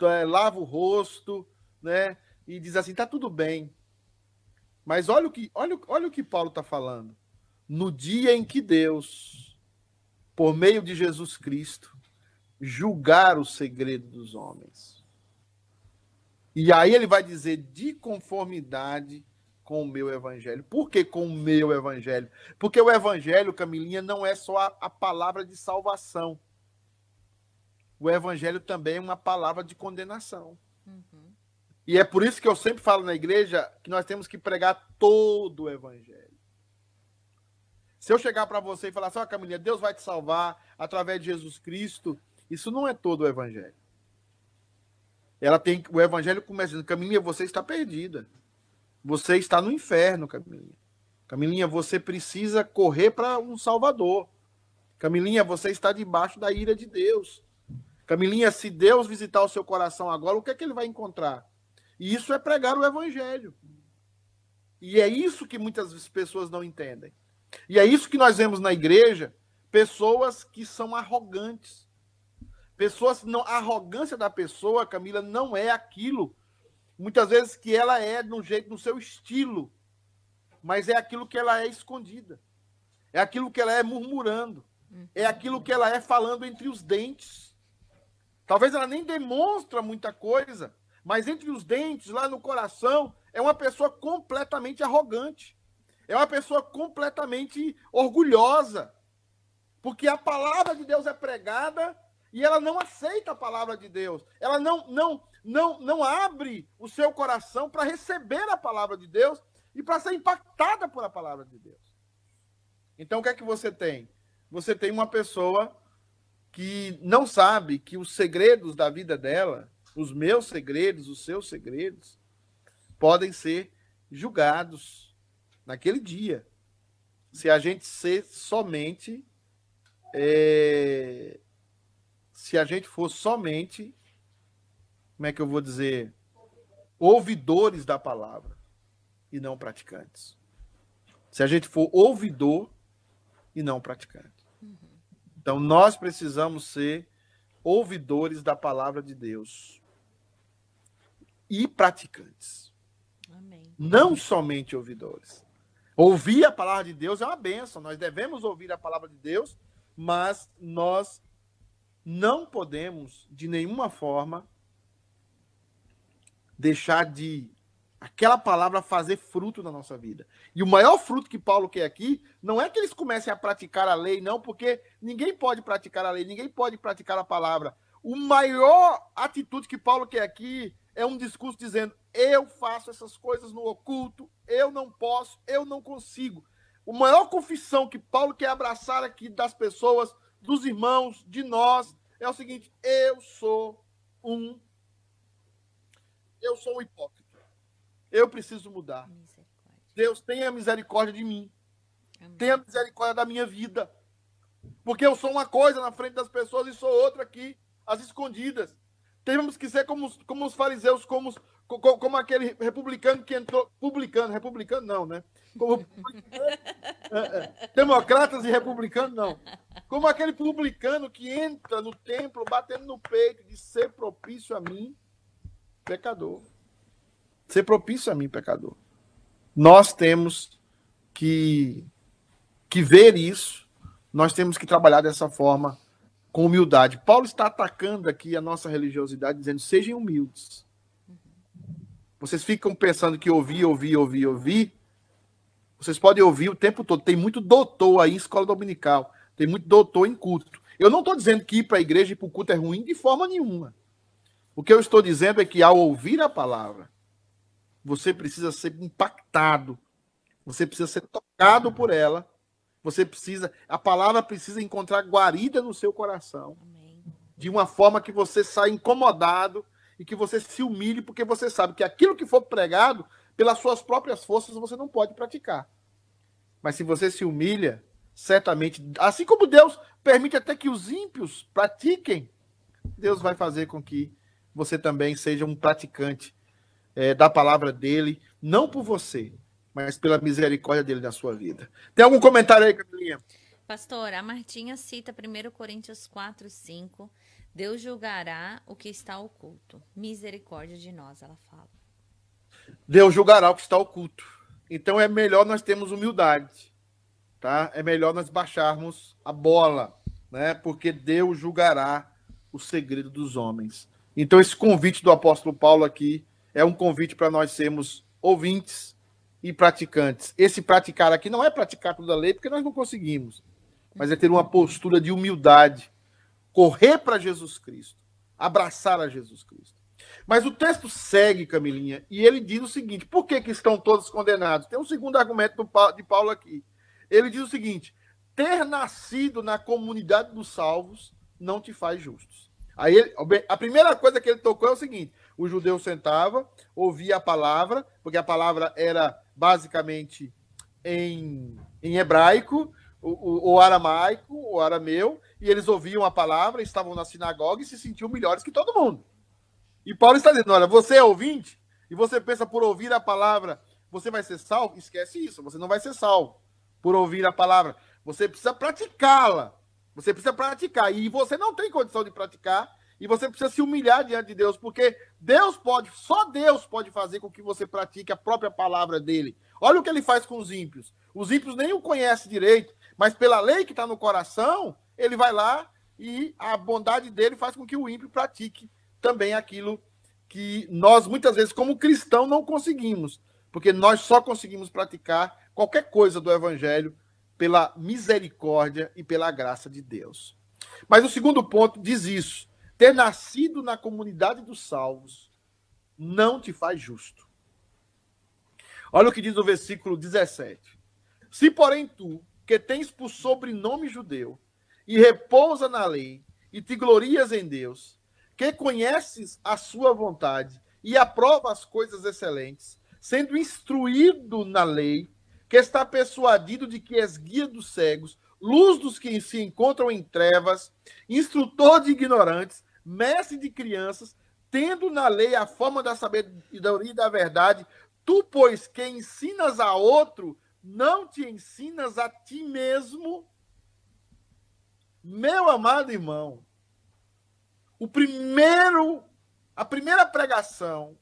é, lava o rosto, né? E diz assim, tá tudo bem. Mas olha o que, olha, olha o que Paulo está falando. No dia em que Deus por meio de Jesus Cristo, julgar o segredo dos homens. E aí ele vai dizer de conformidade com o meu evangelho. Por que com o meu evangelho? Porque o evangelho, Camilinha, não é só a, a palavra de salvação. O evangelho também é uma palavra de condenação. Uhum. E é por isso que eu sempre falo na igreja que nós temos que pregar todo o evangelho. Se eu chegar para você e falar assim, ó, oh, Camilinha, Deus vai te salvar através de Jesus Cristo, isso não é todo o evangelho. Ela tem o evangelho começa dizendo, Camilinha, você está perdida. Você está no inferno, Camilinha. Camilinha, você precisa correr para um salvador. Camilinha, você está debaixo da ira de Deus. Camilinha, se Deus visitar o seu coração agora, o que é que ele vai encontrar? E isso é pregar o evangelho. E é isso que muitas pessoas não entendem. E é isso que nós vemos na igreja, pessoas que são arrogantes. Pessoas não, a arrogância da pessoa, Camila, não é aquilo muitas vezes que ela é no jeito, no seu estilo, mas é aquilo que ela é escondida. É aquilo que ela é murmurando. É aquilo que ela é falando entre os dentes. Talvez ela nem demonstra muita coisa, mas entre os dentes, lá no coração, é uma pessoa completamente arrogante é uma pessoa completamente orgulhosa. Porque a palavra de Deus é pregada e ela não aceita a palavra de Deus. Ela não não não não abre o seu coração para receber a palavra de Deus e para ser impactada por a palavra de Deus. Então o que é que você tem? Você tem uma pessoa que não sabe que os segredos da vida dela, os meus segredos, os seus segredos, podem ser julgados naquele dia. Se a gente ser somente. É, se a gente for somente. Como é que eu vou dizer? Ouvidores da palavra e não praticantes. Se a gente for ouvidor e não praticante. Então nós precisamos ser ouvidores da palavra de Deus e praticantes. Amém. Não somente ouvidores. Ouvir a palavra de Deus é uma benção. Nós devemos ouvir a palavra de Deus, mas nós não podemos, de nenhuma forma, deixar de aquela palavra fazer fruto na nossa vida. E o maior fruto que Paulo quer aqui não é que eles comecem a praticar a lei, não, porque ninguém pode praticar a lei, ninguém pode praticar a palavra. O maior atitude que Paulo quer aqui é um discurso dizendo: eu faço essas coisas no oculto, eu não posso, eu não consigo. O maior confissão que Paulo quer abraçar aqui das pessoas, dos irmãos, de nós, é o seguinte: eu sou um. Eu sou um hipócrita. Eu preciso mudar. Deus tenha misericórdia de mim. Amém. Tenha misericórdia da minha vida. Porque eu sou uma coisa na frente das pessoas e sou outra aqui, às escondidas. Temos que ser como, como os fariseus, como, como, como aquele republicano que entrou. Publicano, republicano não, né? Como, *laughs* é, é, democratas e republicanos não. Como aquele publicano que entra no templo batendo no peito de ser propício a mim, pecador. Ser propício a mim, pecador. Nós temos que que ver isso, nós temos que trabalhar dessa forma com humildade. Paulo está atacando aqui a nossa religiosidade, dizendo: sejam humildes. Vocês ficam pensando que ouvir, ouvir, ouvir, ouvir. Vocês podem ouvir o tempo todo. Tem muito doutor aí em escola dominical. Tem muito doutor em culto. Eu não estou dizendo que ir para a igreja e para o culto é ruim de forma nenhuma. O que eu estou dizendo é que ao ouvir a palavra, você precisa ser impactado. Você precisa ser tocado por ela. Você precisa, a palavra precisa encontrar guarida no seu coração. Amém. De uma forma que você saia incomodado e que você se humilhe, porque você sabe que aquilo que for pregado, pelas suas próprias forças, você não pode praticar. Mas se você se humilha, certamente, assim como Deus permite até que os ímpios pratiquem, Deus vai fazer com que você também seja um praticante é, da palavra dele, não por você, mas pela misericórdia dele na sua vida. Tem algum comentário aí, Camilinha? Pastor, a Martinha cita 1 Coríntios 4, 5. Deus julgará o que está oculto. Misericórdia de nós, ela fala. Deus julgará o que está oculto. Então é melhor nós termos humildade, tá? É melhor nós baixarmos a bola, né? Porque Deus julgará o segredo dos homens. Então esse convite do apóstolo Paulo aqui é um convite para nós sermos ouvintes e praticantes. Esse praticar aqui não é praticar toda a lei, porque nós não conseguimos, mas é ter uma postura de humildade, correr para Jesus Cristo, abraçar a Jesus Cristo. Mas o texto segue, Camilinha, e ele diz o seguinte: por que, que estão todos condenados? Tem um segundo argumento de Paulo aqui. Ele diz o seguinte: ter nascido na comunidade dos salvos não te faz justos. Aí ele, a primeira coisa que ele tocou é o seguinte: o judeu sentava, ouvia a palavra, porque a palavra era basicamente em, em hebraico, o, o, aramaico, o arameu, e eles ouviam a palavra, estavam na sinagoga e se sentiam melhores que todo mundo. E Paulo está dizendo: olha, você é ouvinte e você pensa por ouvir a palavra, você vai ser salvo? Esquece isso, você não vai ser salvo por ouvir a palavra. Você precisa praticá-la. Você precisa praticar. E você não tem condição de praticar e você precisa se humilhar diante de Deus, porque Deus pode, só Deus pode fazer com que você pratique a própria palavra dele. Olha o que ele faz com os ímpios. Os ímpios nem o conhecem direito, mas pela lei que está no coração, ele vai lá e a bondade dele faz com que o ímpio pratique também aquilo que nós, muitas vezes, como cristão, não conseguimos, porque nós só conseguimos praticar qualquer coisa do evangelho pela misericórdia e pela graça de Deus. Mas o segundo ponto diz isso ter nascido na comunidade dos salvos não te faz justo. Olha o que diz o versículo 17. Se, porém, tu, que tens por sobrenome judeu, e repousa na lei, e te glorias em Deus, que conheces a sua vontade e aprova as coisas excelentes, sendo instruído na lei, que está persuadido de que és guia dos cegos, luz dos que se encontram em trevas, instrutor de ignorantes, mestre de crianças, tendo na lei a forma da sabedoria e da verdade, tu, pois, que ensinas a outro, não te ensinas a ti mesmo? Meu amado irmão, o primeiro, a primeira pregação,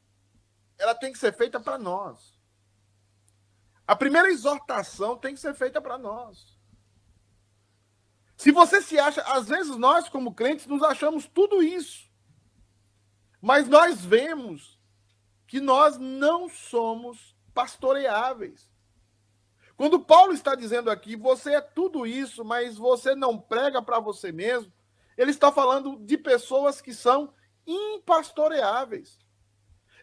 ela tem que ser feita para nós. A primeira exortação tem que ser feita para nós. Se você se acha, às vezes nós, como crentes, nos achamos tudo isso. Mas nós vemos que nós não somos pastoreáveis. Quando Paulo está dizendo aqui, você é tudo isso, mas você não prega para você mesmo, ele está falando de pessoas que são impastoreáveis.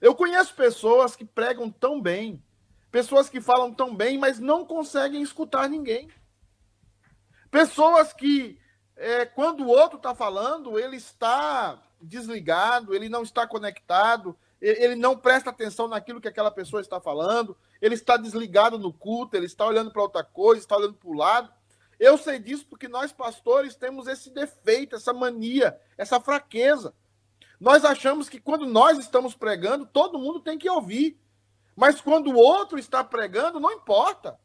Eu conheço pessoas que pregam tão bem, pessoas que falam tão bem, mas não conseguem escutar ninguém. Pessoas que, é, quando o outro está falando, ele está desligado, ele não está conectado, ele não presta atenção naquilo que aquela pessoa está falando, ele está desligado no culto, ele está olhando para outra coisa, está olhando para o lado. Eu sei disso porque nós, pastores, temos esse defeito, essa mania, essa fraqueza. Nós achamos que quando nós estamos pregando, todo mundo tem que ouvir. Mas quando o outro está pregando, não importa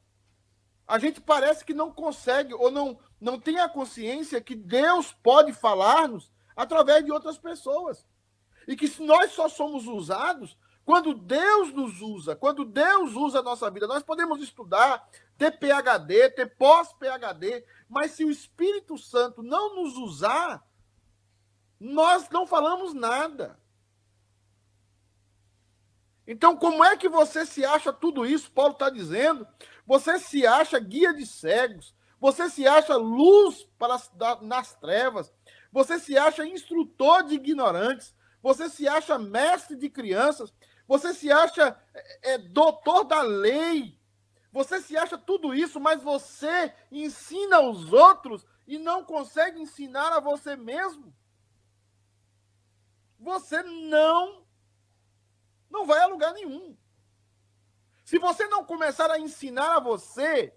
a gente parece que não consegue ou não, não tem a consciência que Deus pode falar-nos através de outras pessoas. E que nós só somos usados Quando Deus nos usa, quando Deus usa a nossa vida, nós podemos estudar, ter PhD, ter pós-PhD, mas se o Espírito Santo não nos usar, nós não falamos nada. Então, como é que você se acha tudo isso? Paulo está dizendo. Você se acha guia de cegos. Você se acha luz para nas trevas. Você se acha instrutor de ignorantes. Você se acha mestre de crianças. Você se acha é, é, doutor da lei. Você se acha tudo isso, mas você ensina aos outros e não consegue ensinar a você mesmo. Você não não vai a lugar nenhum. Se você não começar a ensinar a você,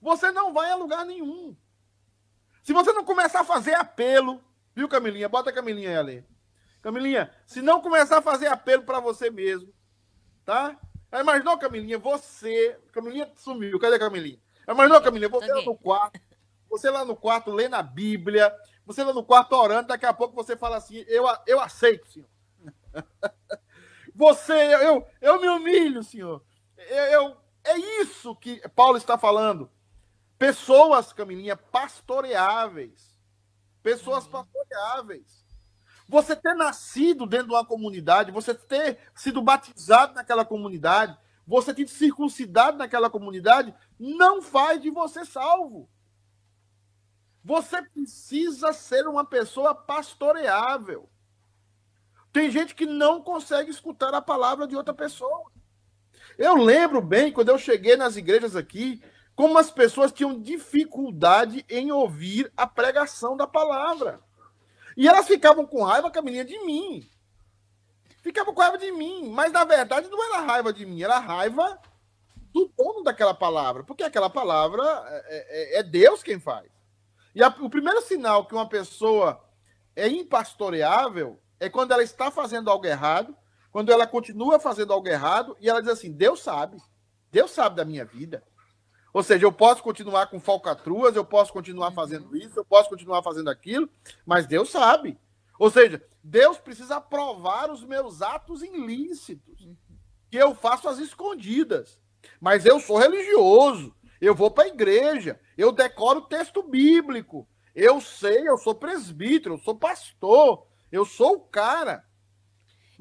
você não vai a lugar nenhum. Se você não começar a fazer apelo, viu, Camilinha? Bota a Camilinha aí ali. Camilinha, se não começar a fazer apelo para você mesmo, tá? Imaginou, Camilinha, você. Camilinha sumiu, cadê a Camilinha? Imaginou, Camilinha, você lá no quarto, você lá no quarto lendo a Bíblia, você lá no quarto orando, daqui a pouco você fala assim: eu, eu aceito, senhor. *laughs* Você, eu, eu me humilho, senhor. Eu, é isso que Paulo está falando. Pessoas, Camilinha, pastoreáveis. Pessoas uhum. pastoreáveis. Você ter nascido dentro de uma comunidade, você ter sido batizado naquela comunidade, você ter circuncidado naquela comunidade, não faz de você salvo. Você precisa ser uma pessoa pastoreável. Tem gente que não consegue escutar a palavra de outra pessoa. Eu lembro bem, quando eu cheguei nas igrejas aqui, como as pessoas tinham dificuldade em ouvir a pregação da palavra. E elas ficavam com raiva, caminhando de mim. Ficavam com raiva de mim. Mas, na verdade, não era raiva de mim, era raiva do dono daquela palavra. Porque aquela palavra é, é, é Deus quem faz. E a, o primeiro sinal que uma pessoa é impastoreável é quando ela está fazendo algo errado, quando ela continua fazendo algo errado e ela diz assim: Deus sabe, Deus sabe da minha vida. Ou seja, eu posso continuar com falcatruas, eu posso continuar uhum. fazendo isso, eu posso continuar fazendo aquilo, mas Deus sabe. Ou seja, Deus precisa aprovar os meus atos ilícitos, uhum. que eu faço às escondidas. Mas eu sou religioso, eu vou para a igreja, eu decoro o texto bíblico, eu sei, eu sou presbítero, eu sou pastor, eu sou o cara.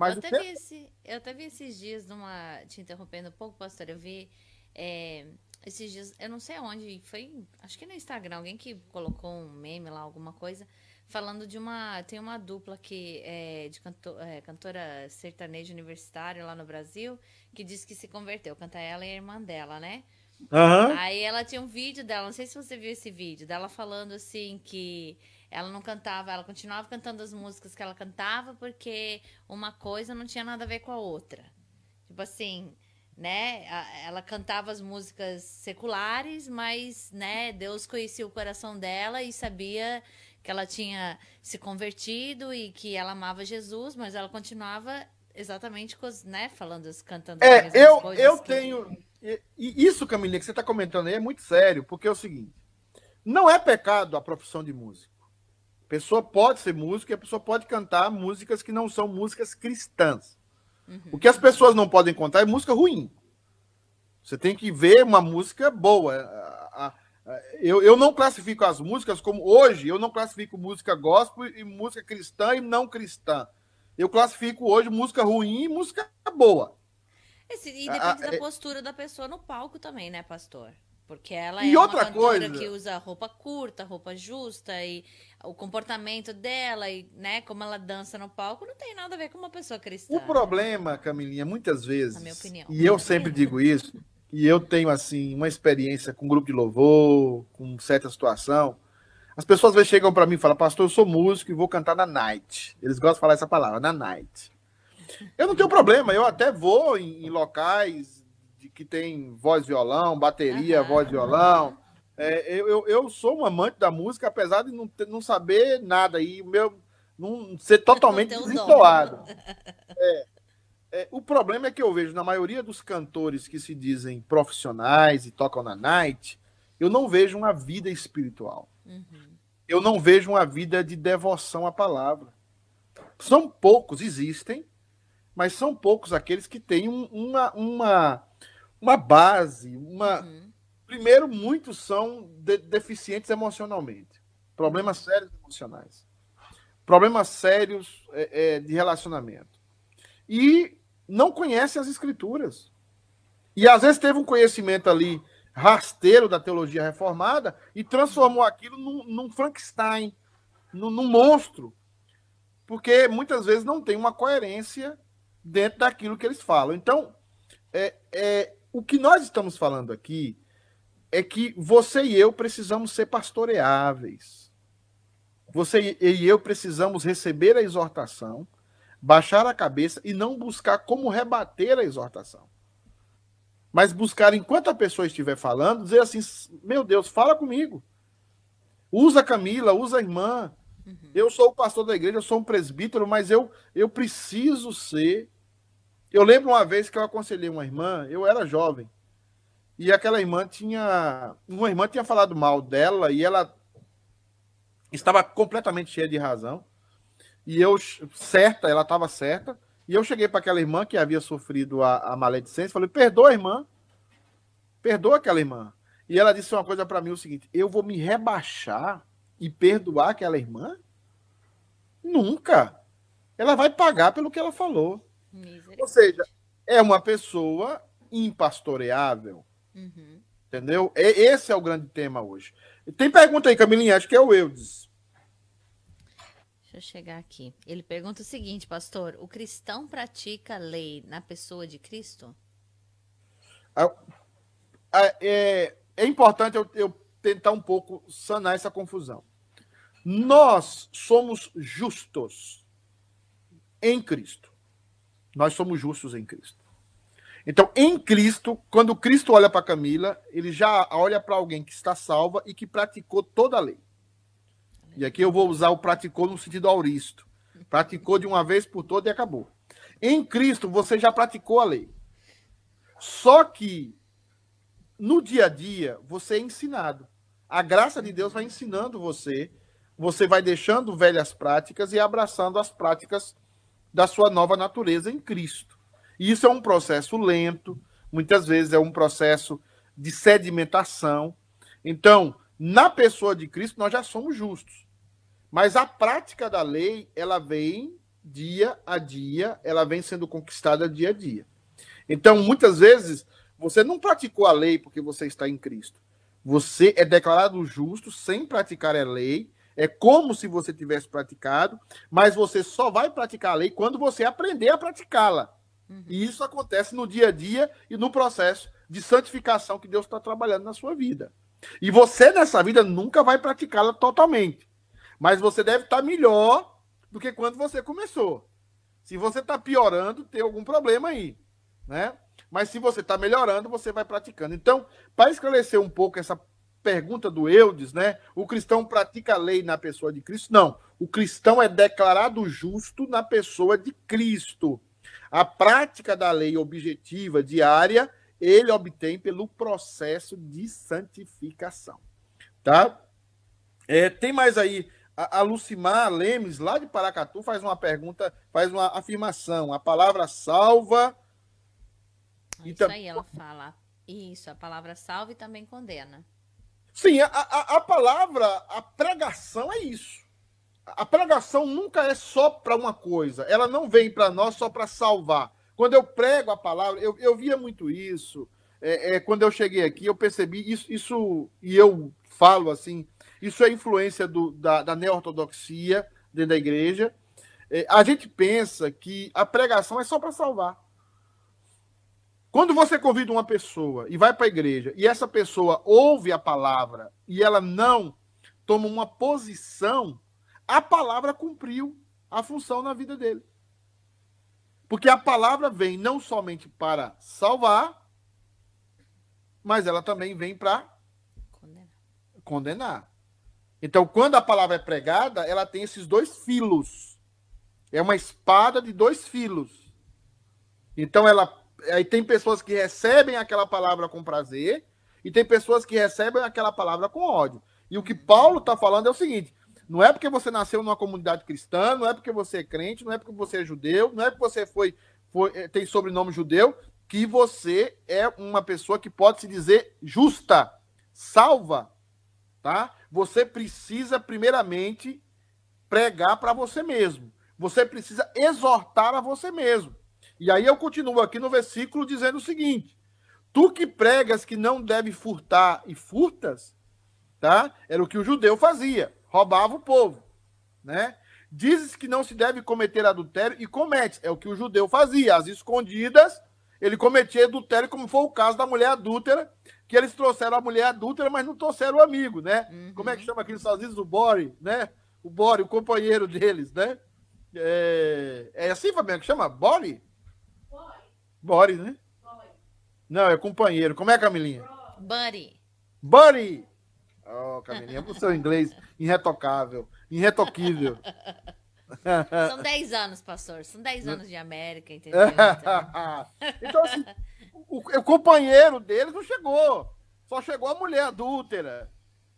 Mas eu, até vi esse, eu até vi esses dias, numa, te interrompendo um pouco, pastor, eu vi é, esses dias, eu não sei onde, foi, acho que no Instagram, alguém que colocou um meme lá, alguma coisa, falando de uma, tem uma dupla que é de canto, é, cantora sertaneja universitária lá no Brasil, que disse que se converteu, canta ela e a irmã dela, né? Uhum. Aí ela tinha um vídeo dela, não sei se você viu esse vídeo, dela falando assim que ela não cantava, ela continuava cantando as músicas que ela cantava porque uma coisa não tinha nada a ver com a outra. Tipo assim, né? Ela cantava as músicas seculares, mas, né, Deus conhecia o coração dela e sabia que ela tinha se convertido e que ela amava Jesus, mas ela continuava exatamente com os, né, falando, cantando é, eu, eu que... tenho e, isso, Camilinha, que você está comentando aí é muito sério, porque é o seguinte: não é pecado a profissão de músico pessoa pode ser música e a pessoa pode cantar músicas que não são músicas cristãs. Uhum. O que as pessoas não podem contar é música ruim. Você tem que ver uma música boa. Eu, eu não classifico as músicas como hoje, eu não classifico música gospel e música cristã e não cristã. Eu classifico hoje música ruim e música boa. Esse, e depende ah, da é... postura da pessoa no palco também, né, pastor? Porque ela e é outra uma coisa que usa roupa curta, roupa justa e o comportamento dela e, né, como ela dança no palco não tem nada a ver com uma pessoa cristã. O problema, Camilinha, muitas vezes, Na minha opinião. e eu sempre digo isso, e eu tenho assim uma experiência com grupo de louvor, com certa situação, as pessoas às vezes chegam para mim e falam: "Pastor, eu sou músico e vou cantar na night". Eles gostam de falar essa palavra, na night. Eu não tenho problema, eu até vou em, em locais de que tem voz violão, bateria, uhum. voz violão. É, eu, eu sou um amante da música, apesar de não, ter, não saber nada e meu não ser totalmente desentoado. É, é, o problema é que eu vejo na maioria dos cantores que se dizem profissionais e tocam na night, eu não vejo uma vida espiritual. Uhum. Eu não vejo uma vida de devoção à palavra. São poucos, existem, mas são poucos aqueles que têm um, uma, uma, uma base, uma. Uhum. Primeiro, muitos são de, deficientes emocionalmente, problemas uhum. sérios emocionais, problemas sérios é, é, de relacionamento. E não conhecem as escrituras. E às vezes teve um conhecimento ali rasteiro da teologia reformada e transformou aquilo num, num Frankenstein, num, num monstro. Porque muitas vezes não tem uma coerência dentro daquilo que eles falam. Então, é, é, o que nós estamos falando aqui é que você e eu precisamos ser pastoreáveis. Você e eu precisamos receber a exortação, baixar a cabeça e não buscar como rebater a exortação. Mas buscar, enquanto a pessoa estiver falando, dizer assim: meu Deus, fala comigo. Usa a Camila, usa a irmã. Uhum. Eu sou o pastor da igreja, eu sou um presbítero, mas eu, eu preciso ser. Eu lembro uma vez que eu aconselhei uma irmã, eu era jovem, e aquela irmã tinha. Uma irmã tinha falado mal dela e ela estava completamente cheia de razão. E eu, certa, ela estava certa. E eu cheguei para aquela irmã que havia sofrido a, a maledicência, falei: perdoa, irmã. Perdoa aquela irmã. E ela disse uma coisa para mim: o seguinte, eu vou me rebaixar e perdoar aquela irmã? Nunca. Ela vai pagar pelo que ela falou. Ou seja, é uma pessoa impastoreável. Uhum. Entendeu? Esse é o grande tema hoje. Tem pergunta aí, Camilinha, acho que é o Eudes. Deixa eu chegar aqui. Ele pergunta o seguinte, pastor: o cristão pratica a lei na pessoa de Cristo? É, é importante eu, eu tentar um pouco sanar essa confusão. Nós somos justos em Cristo. Nós somos justos em Cristo. Então, em Cristo, quando Cristo olha para Camila, ele já olha para alguém que está salva e que praticou toda a lei. E aqui eu vou usar o praticou no sentido auristo. Praticou de uma vez por toda e acabou. Em Cristo, você já praticou a lei. Só que no dia a dia, você é ensinado. A graça de Deus vai ensinando você. Você vai deixando velhas práticas e abraçando as práticas da sua nova natureza em Cristo. E isso é um processo lento, muitas vezes é um processo de sedimentação. Então, na pessoa de Cristo, nós já somos justos. Mas a prática da lei, ela vem dia a dia, ela vem sendo conquistada dia a dia. Então, muitas vezes, você não praticou a lei porque você está em Cristo. Você é declarado justo sem praticar a lei. É como se você tivesse praticado, mas você só vai praticar a lei quando você aprender a praticá-la. Uhum. E isso acontece no dia a dia e no processo de santificação que Deus está trabalhando na sua vida. E você, nessa vida, nunca vai praticá-la totalmente. Mas você deve estar melhor do que quando você começou. Se você está piorando, tem algum problema aí. Né? Mas se você está melhorando, você vai praticando. Então, para esclarecer um pouco essa pergunta do Eudes, né? O cristão pratica a lei na pessoa de Cristo? Não. O cristão é declarado justo na pessoa de Cristo. A prática da lei objetiva diária ele obtém pelo processo de santificação. Tá? É, tem mais aí. A, a Lucimar Lemes, lá de Paracatu, faz uma pergunta, faz uma afirmação. A palavra salva. Isso aí ela fala. Isso, a palavra salva e também condena. Sim, a, a, a palavra, a pregação é isso. A pregação nunca é só para uma coisa. Ela não vem para nós só para salvar quando eu prego a palavra, eu, eu via muito isso. É, é, quando eu cheguei aqui, eu percebi isso, isso, e eu falo assim, isso é influência do, da, da neo-ortodoxia dentro da igreja. É, a gente pensa que a pregação é só para salvar. Quando você convida uma pessoa e vai para a igreja e essa pessoa ouve a palavra e ela não toma uma posição, a palavra cumpriu a função na vida dele. Porque a palavra vem não somente para salvar, mas ela também vem para condenar. condenar. Então, quando a palavra é pregada, ela tem esses dois filos. É uma espada de dois filos. Então, ela aí tem pessoas que recebem aquela palavra com prazer e tem pessoas que recebem aquela palavra com ódio. E o que Paulo está falando é o seguinte: não é porque você nasceu numa comunidade cristã, não é porque você é crente, não é porque você é judeu, não é porque você foi foi, é, tem sobrenome judeu, que você é uma pessoa que pode se dizer justa, salva, tá? Você precisa primeiramente pregar para você mesmo. Você precisa exortar a você mesmo. E aí eu continuo aqui no versículo dizendo o seguinte: Tu que pregas que não deve furtar e furtas, tá? Era o que o judeu fazia, roubava o povo, né? Dizes que não se deve cometer adultério e comete. É o que o judeu fazia, às escondidas, ele cometia adultério, como foi o caso da mulher adúltera, que eles trouxeram a mulher adúltera, mas não trouxeram o amigo, né? Uhum. Como é que chama aqui nos Estados Unidos? O Bore, né? O Bore, o companheiro deles, né? É, é assim, Fabiano, que chama? Bore? Bore, né? Não, é companheiro. Como é, Camilinha? Buddy. Buddy! Oh, Camilinha, o seu inglês irretocável, irretoquível. *laughs* São 10 anos, pastor. São 10 anos de América, entendeu? então, assim, o, o, companheiro deles não chegou. Só chegou a mulher adúltera.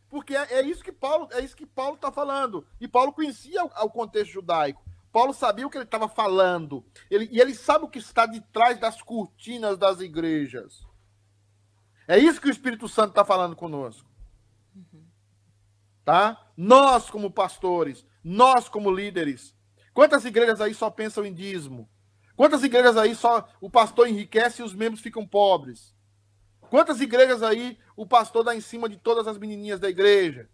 Porque é, é isso que Paulo é isso que Paulo está falando. E Paulo conhecia o, o contexto judaico. Paulo sabia o que ele estava falando. Ele, e ele sabe o que está de trás das cortinas das igrejas. É isso que o Espírito Santo está falando conosco. Tá? Nós, como pastores, nós, como líderes. Quantas igrejas aí só pensam em dízimo? Quantas igrejas aí só o pastor enriquece e os membros ficam pobres? Quantas igrejas aí o pastor dá em cima de todas as menininhas da igreja?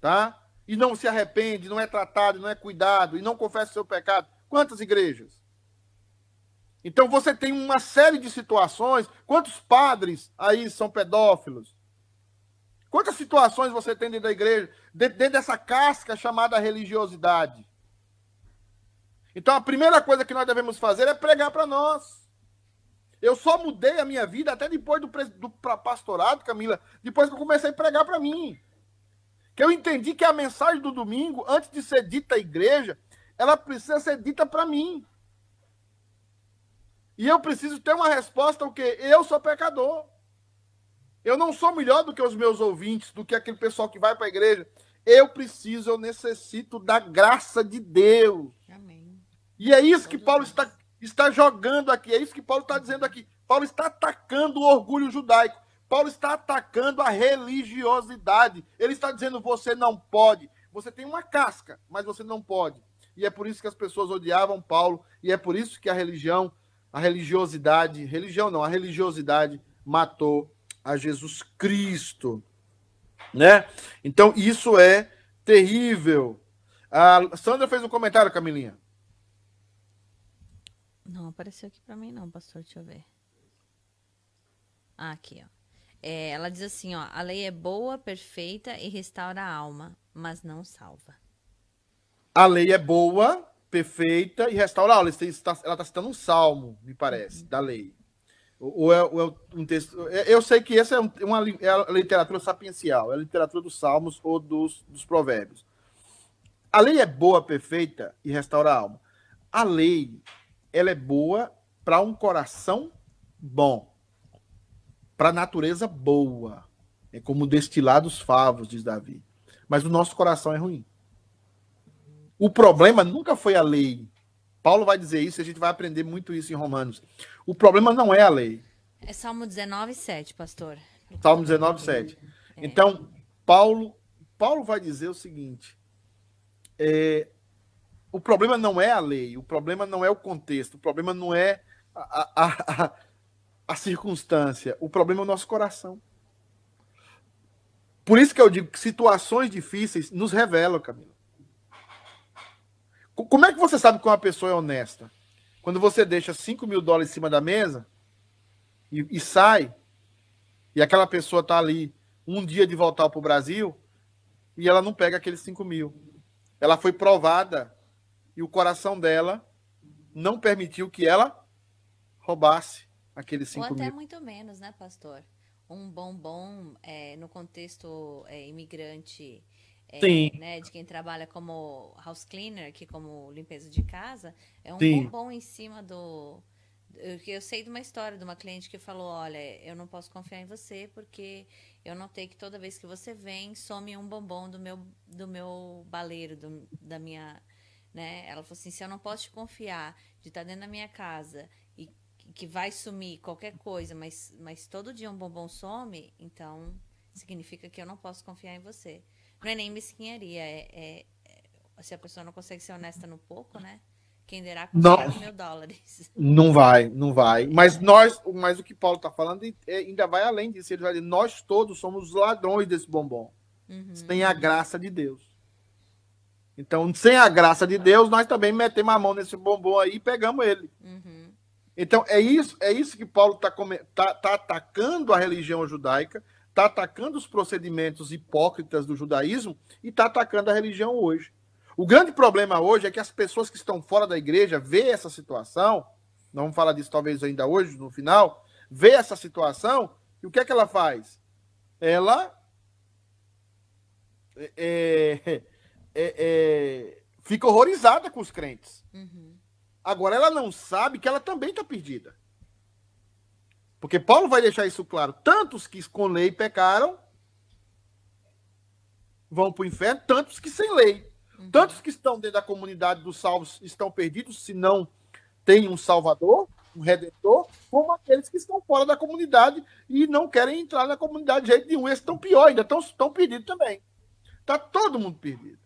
Tá? E não se arrepende, não é tratado, não é cuidado e não confessa seu pecado. Quantas igrejas? Então você tem uma série de situações. Quantos padres aí são pedófilos? Quantas situações você tem dentro da igreja, dentro dessa casca chamada religiosidade? Então a primeira coisa que nós devemos fazer é pregar para nós. Eu só mudei a minha vida até depois do, do pastorado, Camila, depois que eu comecei a pregar para mim que eu entendi que a mensagem do domingo, antes de ser dita à igreja, ela precisa ser dita para mim. E eu preciso ter uma resposta o quê? Eu sou pecador. Eu não sou melhor do que os meus ouvintes, do que aquele pessoal que vai para a igreja. Eu preciso, eu necessito da graça de Deus. Amém. E é isso que Paulo está, está jogando aqui, é isso que Paulo está dizendo aqui. Paulo está atacando o orgulho judaico. Paulo está atacando a religiosidade. Ele está dizendo: você não pode. Você tem uma casca, mas você não pode. E é por isso que as pessoas odiavam Paulo. E é por isso que a religião, a religiosidade, religião não, a religiosidade matou a Jesus Cristo. Né? Então isso é terrível. A Sandra fez um comentário, Camilinha. Não apareceu aqui para mim, não, pastor. Deixa eu ver. Ah, aqui, ó. É, ela diz assim, ó, a lei é boa, perfeita e restaura a alma, mas não salva. A lei é boa, perfeita e restaura a alma. Ela está citando um salmo, me parece, uhum. da lei. Ou é, ou é, um texto. É, eu sei que essa é, uma, é a literatura sapiencial, é a literatura dos salmos ou dos, dos provérbios. A lei é boa, perfeita e restaura a alma. A lei, ela é boa para um coração bom para a natureza boa. É como destilar dos favos, diz Davi. Mas o nosso coração é ruim. O problema nunca foi a lei. Paulo vai dizer isso, e a gente vai aprender muito isso em Romanos. O problema não é a lei. É Salmo 19, 7, pastor. Salmo 19, 7. É. Então, Paulo, Paulo vai dizer o seguinte: é, o problema não é a lei, o problema não é o contexto, o problema não é a, a, a, a circunstância, o problema é o nosso coração. Por isso que eu digo que situações difíceis nos revelam, Camila. Como é que você sabe que uma pessoa é honesta? Quando você deixa 5 mil dólares em cima da mesa e, e sai, e aquela pessoa está ali um dia de voltar para o Brasil e ela não pega aqueles 5 mil. Ela foi provada e o coração dela não permitiu que ela roubasse aqueles 5 mil. Ou até muito menos, né, pastor? Um bombom é, no contexto é, imigrante, é, né, de quem trabalha como house cleaner, aqui como limpeza de casa, é um Sim. bombom em cima do... Eu sei de uma história de uma cliente que falou, olha, eu não posso confiar em você porque eu notei que toda vez que você vem, some um bombom do meu, do meu baleiro, do, da minha... Né? Ela falou assim, se eu não posso te confiar de estar dentro da minha casa que vai sumir qualquer coisa, mas, mas todo dia um bombom some, então significa que eu não posso confiar em você. Não é nem mesquinharia, é, é, é se a pessoa não consegue ser honesta no pouco, né? Quem derá com não, mil dólares. Não *laughs* vai, não vai. Mas nós, mas o que Paulo está falando é, ainda vai além disso. Ele vai dizer, nós todos somos ladrões desse bombom. Uhum. Sem a graça de Deus. Então, sem a graça de Deus, nós também metemos a mão nesse bombom aí e pegamos ele. Uhum. Então, é isso, é isso que Paulo está tá, tá atacando a religião judaica, está atacando os procedimentos hipócritas do judaísmo e está atacando a religião hoje. O grande problema hoje é que as pessoas que estão fora da igreja vê essa situação, não vamos falar disso talvez ainda hoje, no final, vê essa situação e o que é que ela faz? Ela é, é, é, é fica horrorizada com os crentes. Uhum. Agora, ela não sabe que ela também está perdida. Porque Paulo vai deixar isso claro. Tantos que com lei pecaram vão para o inferno, tantos que sem lei. Uhum. Tantos que estão dentro da comunidade dos salvos estão perdidos, se não tem um salvador, um redentor, como aqueles que estão fora da comunidade e não querem entrar na comunidade de jeito nenhum. Esses estão pior, ainda estão, estão perdidos também. Está todo mundo perdido.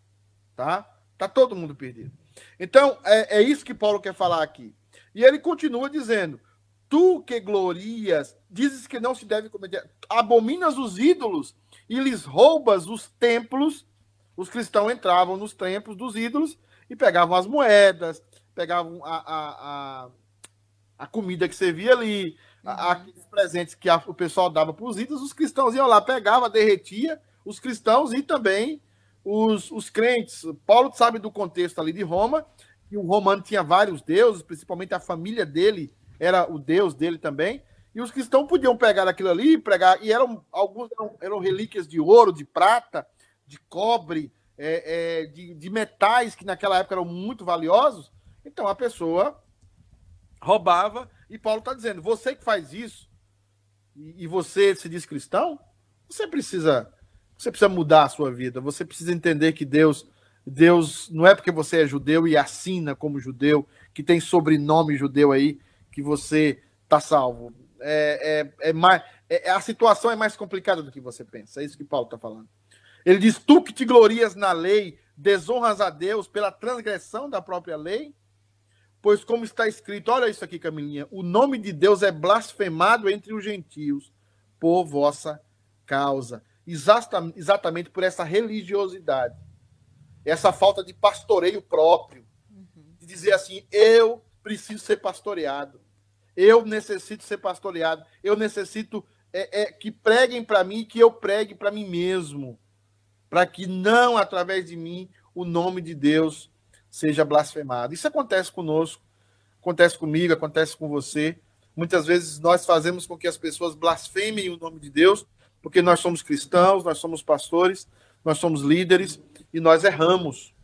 Tá? Tá todo mundo perdido. Então, é, é isso que Paulo quer falar aqui. E ele continua dizendo: Tu que glorias, dizes que não se deve cometer, abominas os ídolos e lhes roubas os templos. Os cristãos entravam nos templos dos ídolos e pegavam as moedas, pegavam a, a, a, a comida que servia ali, uhum. aqueles presentes que o pessoal dava para os ídolos. Os cristãos iam lá, pegava, derretia os cristãos e também os, os crentes. Paulo sabe do contexto ali de Roma, que o romano tinha vários deuses, principalmente a família dele era o deus dele também. E os cristãos podiam pegar aquilo ali e pregar, e eram alguns eram, eram relíquias de ouro, de prata, de cobre, é, é, de, de metais que naquela época eram muito valiosos. Então a pessoa roubava, e Paulo está dizendo: você que faz isso, e, e você se diz cristão, você precisa você precisa mudar a sua vida. Você precisa entender que Deus, Deus não é porque você é judeu e assina como judeu, que tem sobrenome judeu aí, que você está salvo. É, é, é mais, é, a situação é mais complicada do que você pensa. É isso que Paulo está falando. Ele diz: Tu que te glorias na lei, desonras a Deus pela transgressão da própria lei? Pois, como está escrito, olha isso aqui, Camilinha: o nome de Deus é blasfemado entre os gentios por vossa causa exatamente por essa religiosidade, essa falta de pastoreio próprio, de dizer assim: eu preciso ser pastoreado, eu necessito ser pastoreado, eu necessito é, é, que preguem para mim, que eu pregue para mim mesmo, para que não através de mim o nome de Deus seja blasfemado. Isso acontece conosco, acontece comigo, acontece com você. Muitas vezes nós fazemos com que as pessoas blasfemem o nome de Deus porque nós somos cristãos, nós somos pastores, nós somos líderes e nós erramos.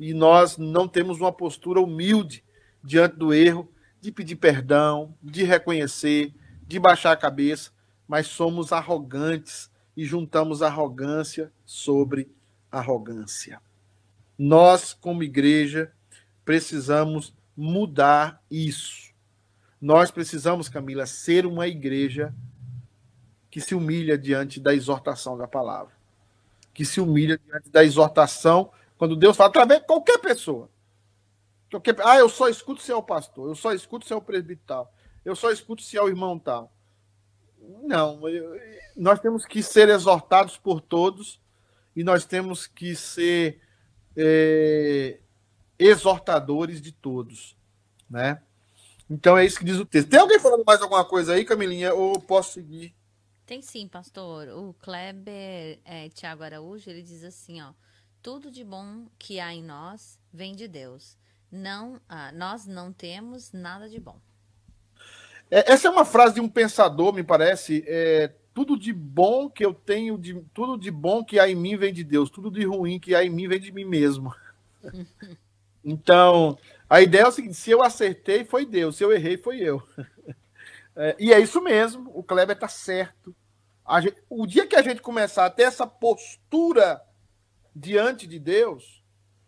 E nós não temos uma postura humilde diante do erro, de pedir perdão, de reconhecer, de baixar a cabeça, mas somos arrogantes e juntamos arrogância sobre arrogância. Nós, como igreja, precisamos mudar isso. Nós precisamos, Camila, ser uma igreja que se humilha diante da exortação da palavra. Que se humilha diante da exortação, quando Deus fala, através de qualquer pessoa. Qualquer, ah, eu só escuto se é o pastor, eu só escuto se é o presbítero eu só escuto se é o irmão tal. Não, nós temos que ser exortados por todos e nós temos que ser é, exortadores de todos, né? Então é isso que diz o texto. Tem alguém falando mais alguma coisa aí, Camilinha? Ou posso seguir? Tem sim, pastor. O Kleber é, Tiago Araújo, ele diz assim, ó. Tudo de bom que há em nós vem de Deus. Não, ah, nós não temos nada de bom. É, essa é uma frase de um pensador, me parece. É, tudo de bom que eu tenho, de, tudo de bom que há em mim vem de Deus. Tudo de ruim que há em mim vem de mim mesmo. *laughs* então, a ideia é o seguinte: se eu acertei, foi Deus. Se eu errei, foi eu. É, e é isso mesmo, o Kleber está certo. Gente, o dia que a gente começar a ter essa postura diante de Deus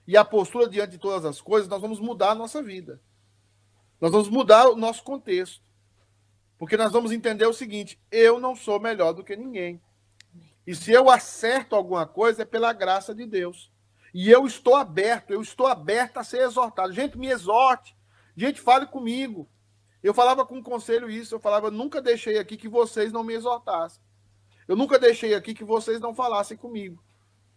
e a postura diante de todas as coisas, nós vamos mudar a nossa vida. Nós vamos mudar o nosso contexto. Porque nós vamos entender o seguinte: eu não sou melhor do que ninguém. E se eu acerto alguma coisa, é pela graça de Deus. E eu estou aberto, eu estou aberto a ser exortado. Gente, me exorte. Gente, fale comigo. Eu falava com o conselho isso, eu falava, nunca deixei aqui que vocês não me exortassem. Eu nunca deixei aqui que vocês não falassem comigo.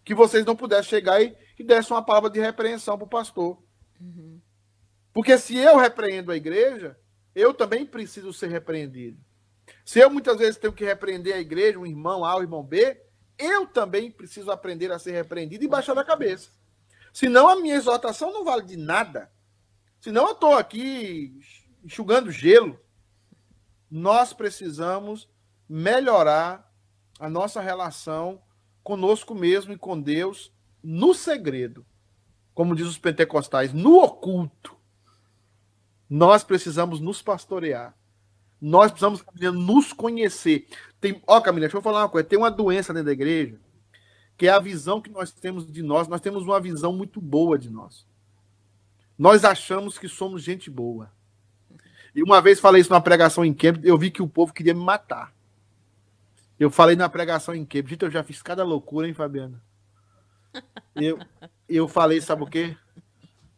Que vocês não pudessem chegar e, e dessem uma palavra de repreensão para o pastor. Uhum. Porque se eu repreendo a igreja, eu também preciso ser repreendido. Se eu muitas vezes tenho que repreender a igreja, um irmão A, um irmão B, eu também preciso aprender a ser repreendido e baixar a cabeça. Senão a minha exortação não vale de nada. Senão eu estou aqui enxugando gelo. Nós precisamos melhorar a nossa relação conosco mesmo e com Deus no segredo. Como diz os pentecostais, no oculto. Nós precisamos nos pastorear. Nós precisamos nos conhecer. Tem, ó, Camila, deixa eu falar uma coisa. Tem uma doença dentro da igreja, que é a visão que nós temos de nós. Nós temos uma visão muito boa de nós. Nós achamos que somos gente boa. E uma vez falei isso numa pregação em Cambridge, eu vi que o povo queria me matar. Eu falei na pregação em Cambridge, eu já fiz cada loucura, hein, Fabiana? *laughs* Eu, eu falei, sabe o quê?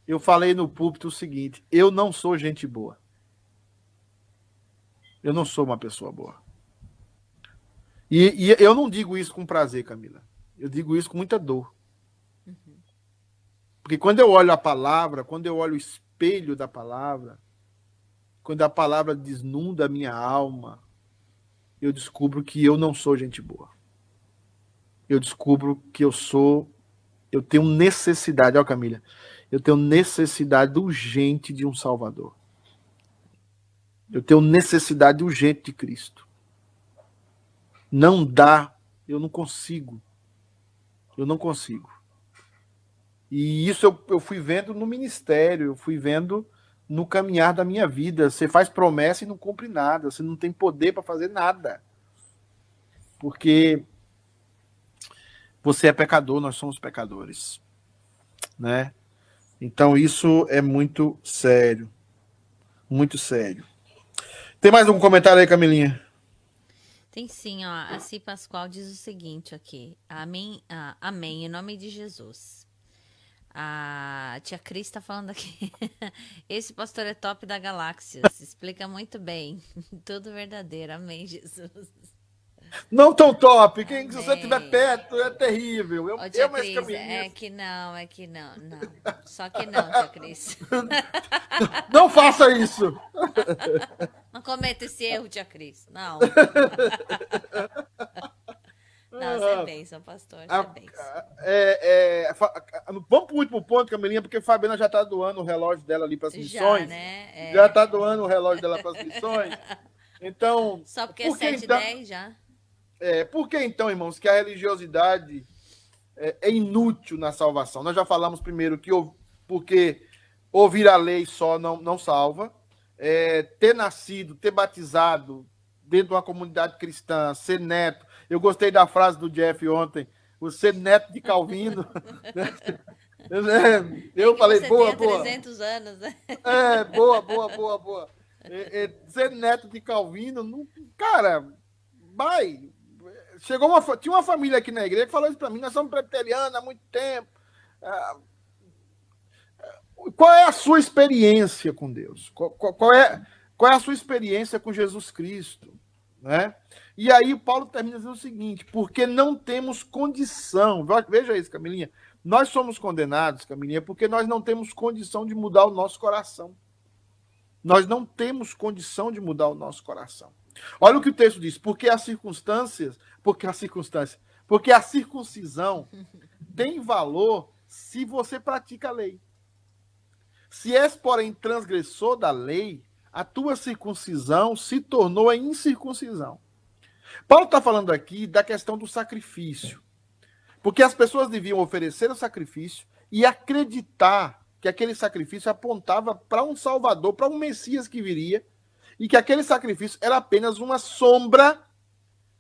Eu falei no púlpito o seguinte: eu não sou gente boa. Eu não sou uma pessoa boa. E, e, eu não digo isso com prazer, Camila. Eu digo isso com muita dor. Uhum. Porque quando eu olho a palavra, quando eu olho o espelho da palavra, quando a palavra desnunda a minha alma, eu descubro que eu não sou gente boa. Eu descubro que eu sou. Eu tenho necessidade, ó Camila, eu tenho necessidade urgente de um Salvador. Eu tenho necessidade urgente de Cristo. Não dá, eu não consigo. Eu não consigo. E isso eu, eu fui vendo no ministério, eu fui vendo no caminhar da minha vida. Você faz promessa e não cumpre nada, você não tem poder para fazer nada. Porque você é pecador, nós somos pecadores. Né? Então isso é muito sério. Muito sério. Tem mais algum comentário aí, Camilinha? Tem sim, ó. A Si Pascoal diz o seguinte aqui. Amém, ah, amém, em nome de Jesus. A tia Cris está falando aqui. *laughs* Esse pastor é top da galáxia. Se explica muito bem. *laughs* Tudo verdadeiro. Amém, Jesus. Não tão top. Quem, se você estiver perto, é terrível. Eu, Ô, tia eu Cris, é que não, é que não, não. Só que não, tia Cris. *laughs* Não faça isso. Não cometa esse erro, tia Cris. Não. Não, você é bênção, pastor. Você é bênção. É, é, vamos para o último ponto, Camilinha, porque a Fabiana já está doando o relógio dela ali para as missões. Já, né? É. Já está doando o relógio dela para as missões. *laughs* Então. Só porque por é 7 então, 10 já. É, por que então, irmãos, que a religiosidade é, é, inútil na salvação? Nós já falamos primeiro que porque ouvir a lei só não, não salva. É, ter nascido, ter batizado dentro de uma comunidade cristã, ser neto. Eu gostei da frase do Jeff ontem, ser neto de Calvino. É, *laughs* eu falei, boa, boa. 300 anos, né? É, boa, boa, boa, boa. É, é, ser neto de Calvino, não, cara, vai, chegou uma, tinha uma família aqui na igreja que falou isso para mim, nós somos presbiterianos há muito tempo. Ah, qual é a sua experiência com Deus? Qual, qual, qual, é, qual é a sua experiência com Jesus Cristo? Né? E aí Paulo termina dizendo o seguinte, porque não temos condição, veja isso, Camilinha, nós somos condenados, Camilinha, porque nós não temos condição de mudar o nosso coração. Nós não temos condição de mudar o nosso coração. Olha o que o texto diz, porque as circunstâncias, porque a circunstância, porque a circuncisão *laughs* tem valor se você pratica a lei. Se és, porém, transgressor da lei, a tua circuncisão se tornou a incircuncisão. Paulo está falando aqui da questão do sacrifício. Porque as pessoas deviam oferecer o sacrifício e acreditar que aquele sacrifício apontava para um Salvador, para um Messias que viria e que aquele sacrifício era apenas uma sombra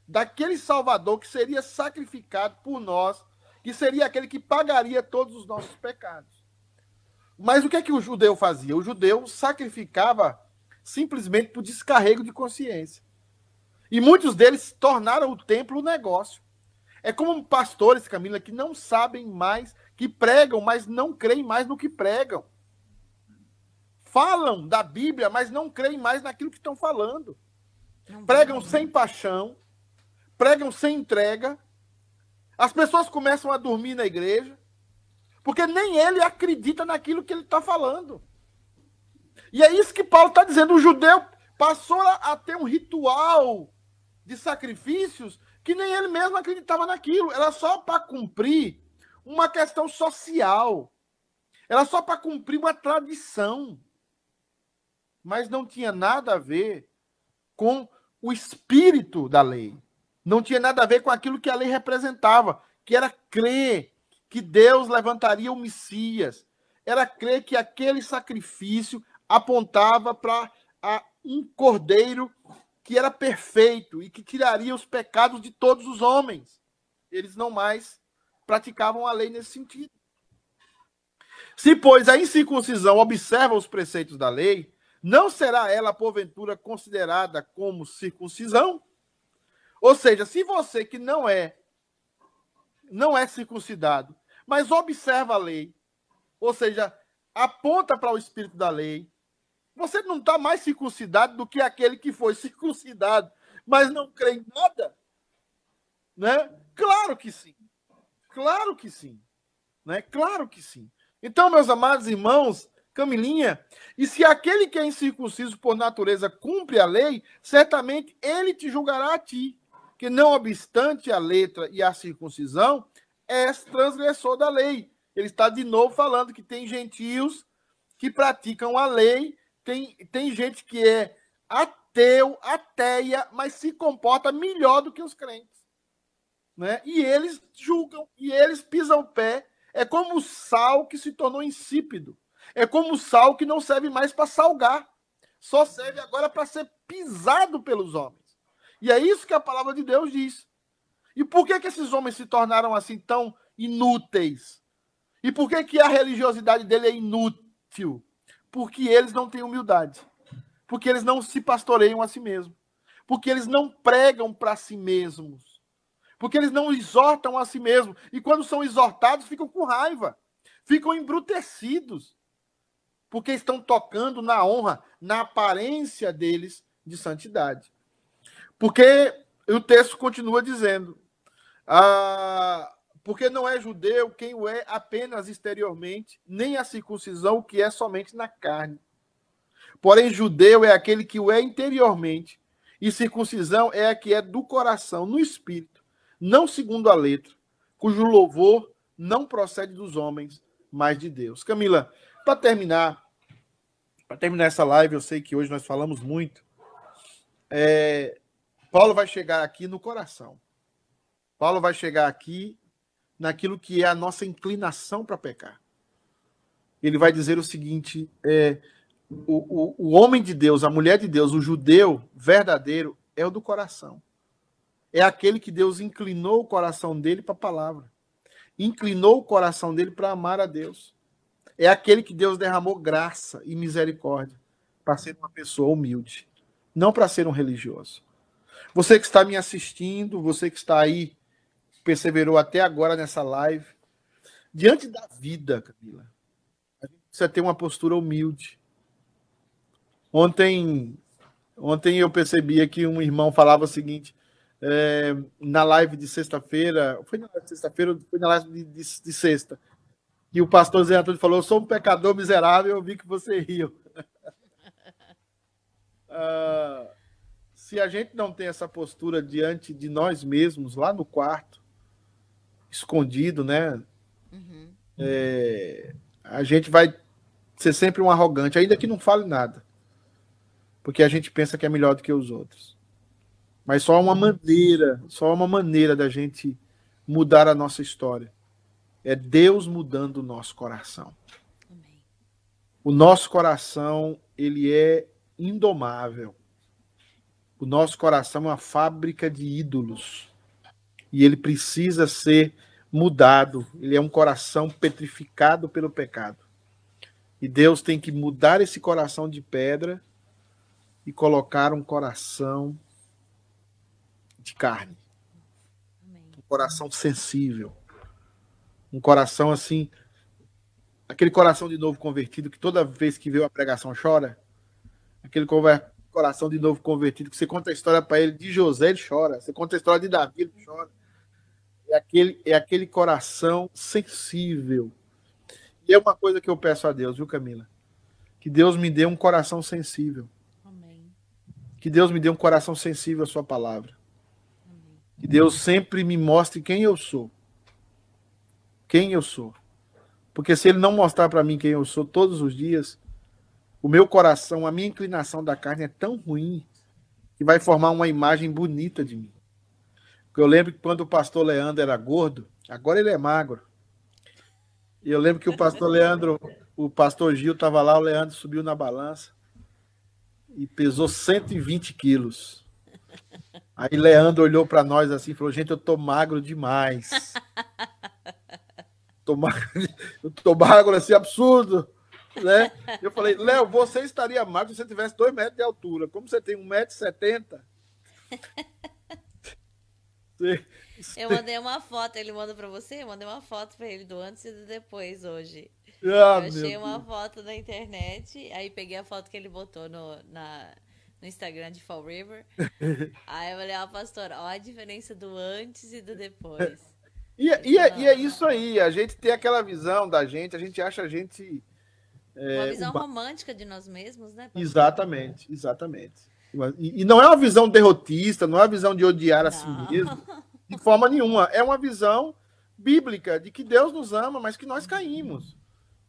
daquele Salvador que seria sacrificado por nós, que seria aquele que pagaria todos os nossos pecados. Mas o que é que o judeu fazia? O judeu sacrificava simplesmente por descarrego de consciência. E muitos deles tornaram o templo um negócio. É como pastores, Camila, que não sabem mais, que pregam, mas não creem mais no que pregam. Falam da Bíblia, mas não creem mais naquilo que estão falando. Pregam sem paixão, pregam sem entrega. As pessoas começam a dormir na igreja, porque nem ele acredita naquilo que ele está falando. E é isso que Paulo está dizendo. O judeu passou a ter um ritual de sacrifícios que nem ele mesmo acreditava naquilo. Era só para cumprir uma questão social. Era só para cumprir uma tradição. Mas não tinha nada a ver com o espírito da lei. Não tinha nada a ver com aquilo que a lei representava, que era crer que Deus levantaria o Messias. Era crer que aquele sacrifício apontava para um cordeiro que era perfeito e que tiraria os pecados de todos os homens. Eles não mais praticavam a lei nesse sentido. Se, pois, a incircuncisão observa os preceitos da lei, não será ela, porventura, considerada como circuncisão? Ou seja, se você que não é não é circuncidado, mas observa a lei, ou seja, aponta para o espírito da lei, você não está mais circuncidado do que aquele que foi *laughs* circuncidado, mas não crê em nada? Né? Claro que sim. Claro que sim. Né? Claro que sim. Então, meus amados irmãos, Camilinha, e se aquele que é incircunciso por natureza cumpre a lei, certamente ele te julgará a ti, que não obstante a letra e a circuncisão, és transgressor da lei. Ele está de novo falando que tem gentios que praticam a lei tem, tem gente que é ateu, ateia, mas se comporta melhor do que os crentes. Né? E eles julgam, e eles pisam o pé. É como o sal que se tornou insípido. É como o sal que não serve mais para salgar. Só serve agora para ser pisado pelos homens. E é isso que a palavra de Deus diz. E por que, que esses homens se tornaram assim tão inúteis? E por que, que a religiosidade dele é inútil? Porque eles não têm humildade. Porque eles não se pastoreiam a si mesmos. Porque eles não pregam para si mesmos. Porque eles não exortam a si mesmos. E quando são exortados, ficam com raiva. Ficam embrutecidos. Porque estão tocando na honra, na aparência deles de santidade. Porque o texto continua dizendo: ah, porque não é judeu quem o é apenas exteriormente, nem a circuncisão que é somente na carne. Porém, judeu é aquele que o é interiormente, e circuncisão é a que é do coração, no espírito, não segundo a letra, cujo louvor não procede dos homens, mas de Deus. Camila, para terminar, para terminar essa live, eu sei que hoje nós falamos muito. É, Paulo vai chegar aqui no coração. Paulo vai chegar aqui naquilo que é a nossa inclinação para pecar. Ele vai dizer o seguinte: é, o, o, o homem de Deus, a mulher de Deus, o judeu verdadeiro é o do coração. É aquele que Deus inclinou o coração dele para a palavra, inclinou o coração dele para amar a Deus. É aquele que Deus derramou graça e misericórdia para ser uma pessoa humilde, não para ser um religioso. Você que está me assistindo, você que está aí perseverou até agora nessa live. Diante da vida, Camila, a gente precisa ter uma postura humilde. Ontem, ontem eu percebia que um irmão falava o seguinte, é, na live de sexta-feira, foi na live de sexta-feira, foi na live de, de, de, sexta, que o pastor Zé Antônio falou: Eu sou um pecador miserável, eu vi que você riu. *laughs* ah, se a gente não tem essa postura diante de nós mesmos, lá no quarto, escondido, né? Uhum. É, a gente vai ser sempre um arrogante, ainda que não fale nada. Porque a gente pensa que é melhor do que os outros. Mas só uma maneira, só uma maneira da gente mudar a nossa história. É Deus mudando o nosso coração. Amém. O nosso coração, ele é indomável. O nosso coração é uma fábrica de ídolos. E ele precisa ser mudado. Ele é um coração petrificado pelo pecado. E Deus tem que mudar esse coração de pedra e colocar um coração de carne. Um coração sensível. Um coração assim. Aquele coração de novo convertido que toda vez que vê a pregação chora. Aquele coração de novo convertido que você conta a história para ele de José, ele chora. Você conta a história de Davi, ele chora. É aquele, é aquele coração sensível. E é uma coisa que eu peço a Deus, viu, Camila? Que Deus me dê um coração sensível. Amém. Que Deus me dê um coração sensível à sua palavra. Amém. Que Deus sempre me mostre quem eu sou. Quem eu sou. Porque se ele não mostrar para mim quem eu sou todos os dias, o meu coração, a minha inclinação da carne é tão ruim que vai formar uma imagem bonita de mim. Eu lembro que quando o pastor Leandro era gordo, agora ele é magro. E eu lembro que o pastor Leandro, o pastor Gil estava lá, o Leandro subiu na balança e pesou 120 quilos. Aí Leandro olhou para nós assim e falou: Gente, eu tô magro demais. *laughs* Tô magro, eu tô magro assim, absurdo. Né? Eu falei: Léo, você estaria magro se você tivesse 2 metros de altura. Como você tem 1,70m? Eu mandei uma foto, ele manda pra você? Eu mandei uma foto pra ele do antes e do depois hoje. Ah, eu achei uma foto na internet, aí peguei a foto que ele botou no, na, no Instagram de Fall River. *laughs* aí eu falei, ó, oh, pastor, ó a diferença do antes e do depois. E, *laughs* e, é, e é isso aí, a gente tem aquela visão da gente, a gente acha a gente. É, uma visão romântica de nós mesmos, né? Pastor? Exatamente, exatamente. E, e, não é uma visão derrotista, não é uma visão de odiar a si mesmo. *laughs* De forma nenhuma. É uma visão bíblica de que Deus nos ama, mas que nós caímos.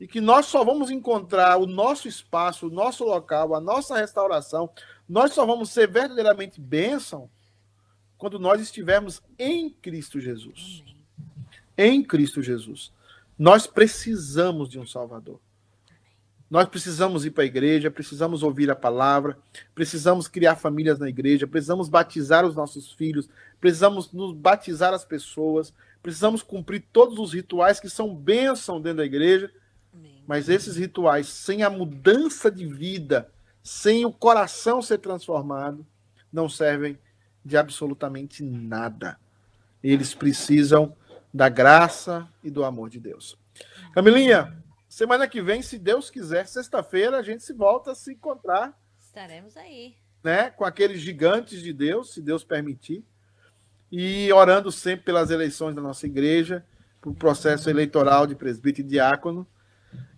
E que nós só vamos encontrar o nosso espaço, o nosso local, a nossa restauração. Nós só vamos ser verdadeiramente bênção quando nós estivermos em Cristo Jesus. Em Cristo Jesus. Nós precisamos de um Salvador. Nós precisamos ir para a igreja, precisamos ouvir a palavra, precisamos criar famílias na igreja, precisamos batizar os nossos filhos, precisamos nos batizar as pessoas, precisamos cumprir todos os rituais que são bênção dentro da igreja. Amém. Mas esses rituais, sem a mudança de vida, sem o coração ser transformado, não servem de absolutamente nada. Eles precisam da graça e do amor de Deus. Camilinha, Semana que vem, se Deus quiser, sexta-feira, a gente se volta a se encontrar. Estaremos aí. Né, com aqueles gigantes de Deus, se Deus permitir. E orando sempre pelas eleições da nossa igreja, para o processo eleitoral de presbítero e diácono.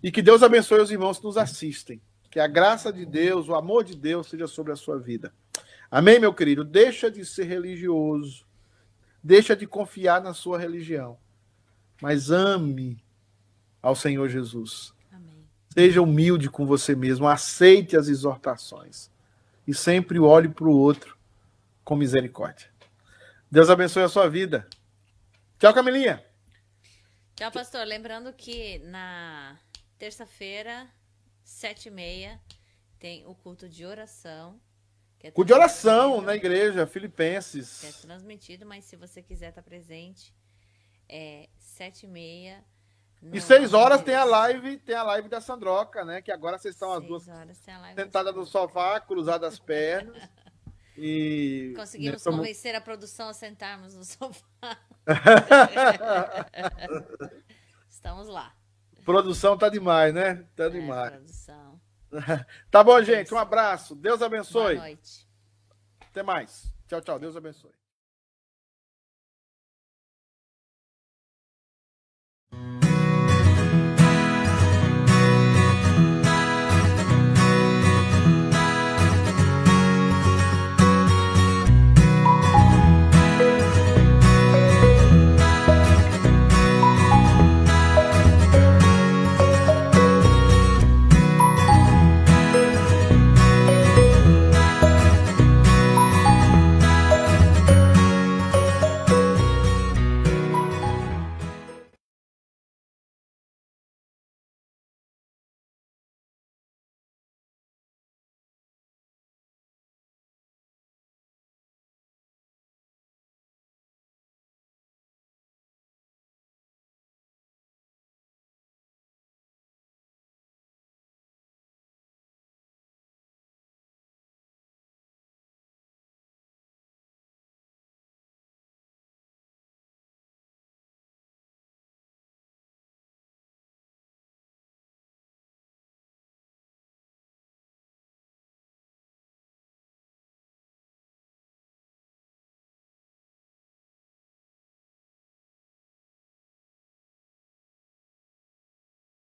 E que Deus abençoe os irmãos que nos assistem. Que a graça de Deus, o amor de Deus seja sobre a sua vida. Amém, meu querido? Deixa de ser religioso. Deixa de confiar na sua religião. Mas ame ao Senhor Jesus. Amém. Seja humilde com você mesmo, aceite as exortações e sempre olhe para o outro com misericórdia. Deus abençoe a sua vida. Tchau, Camilinha. Tchau, pastor. Lembrando que na terça-feira, sete e meia, tem o culto de oração. É culto de oração na igreja, Filipenses. é transmitido, mas se você quiser estar presente, é sete e meia não, e seis horas tem a live, tem a live da Sandroca, né? Que agora vocês estão as duas sentadas no sofá, cruzadas as pernas. *laughs* E conseguimos né, convencer a produção a sentarmos no sofá. *laughs* Estamos lá. Produção tá demais, né? Tá é, demais. Produção. *laughs* tá bom, gente. Um abraço. Deus abençoe. Boa noite. Até mais. Tchau, tchau. Deus abençoe. Hum.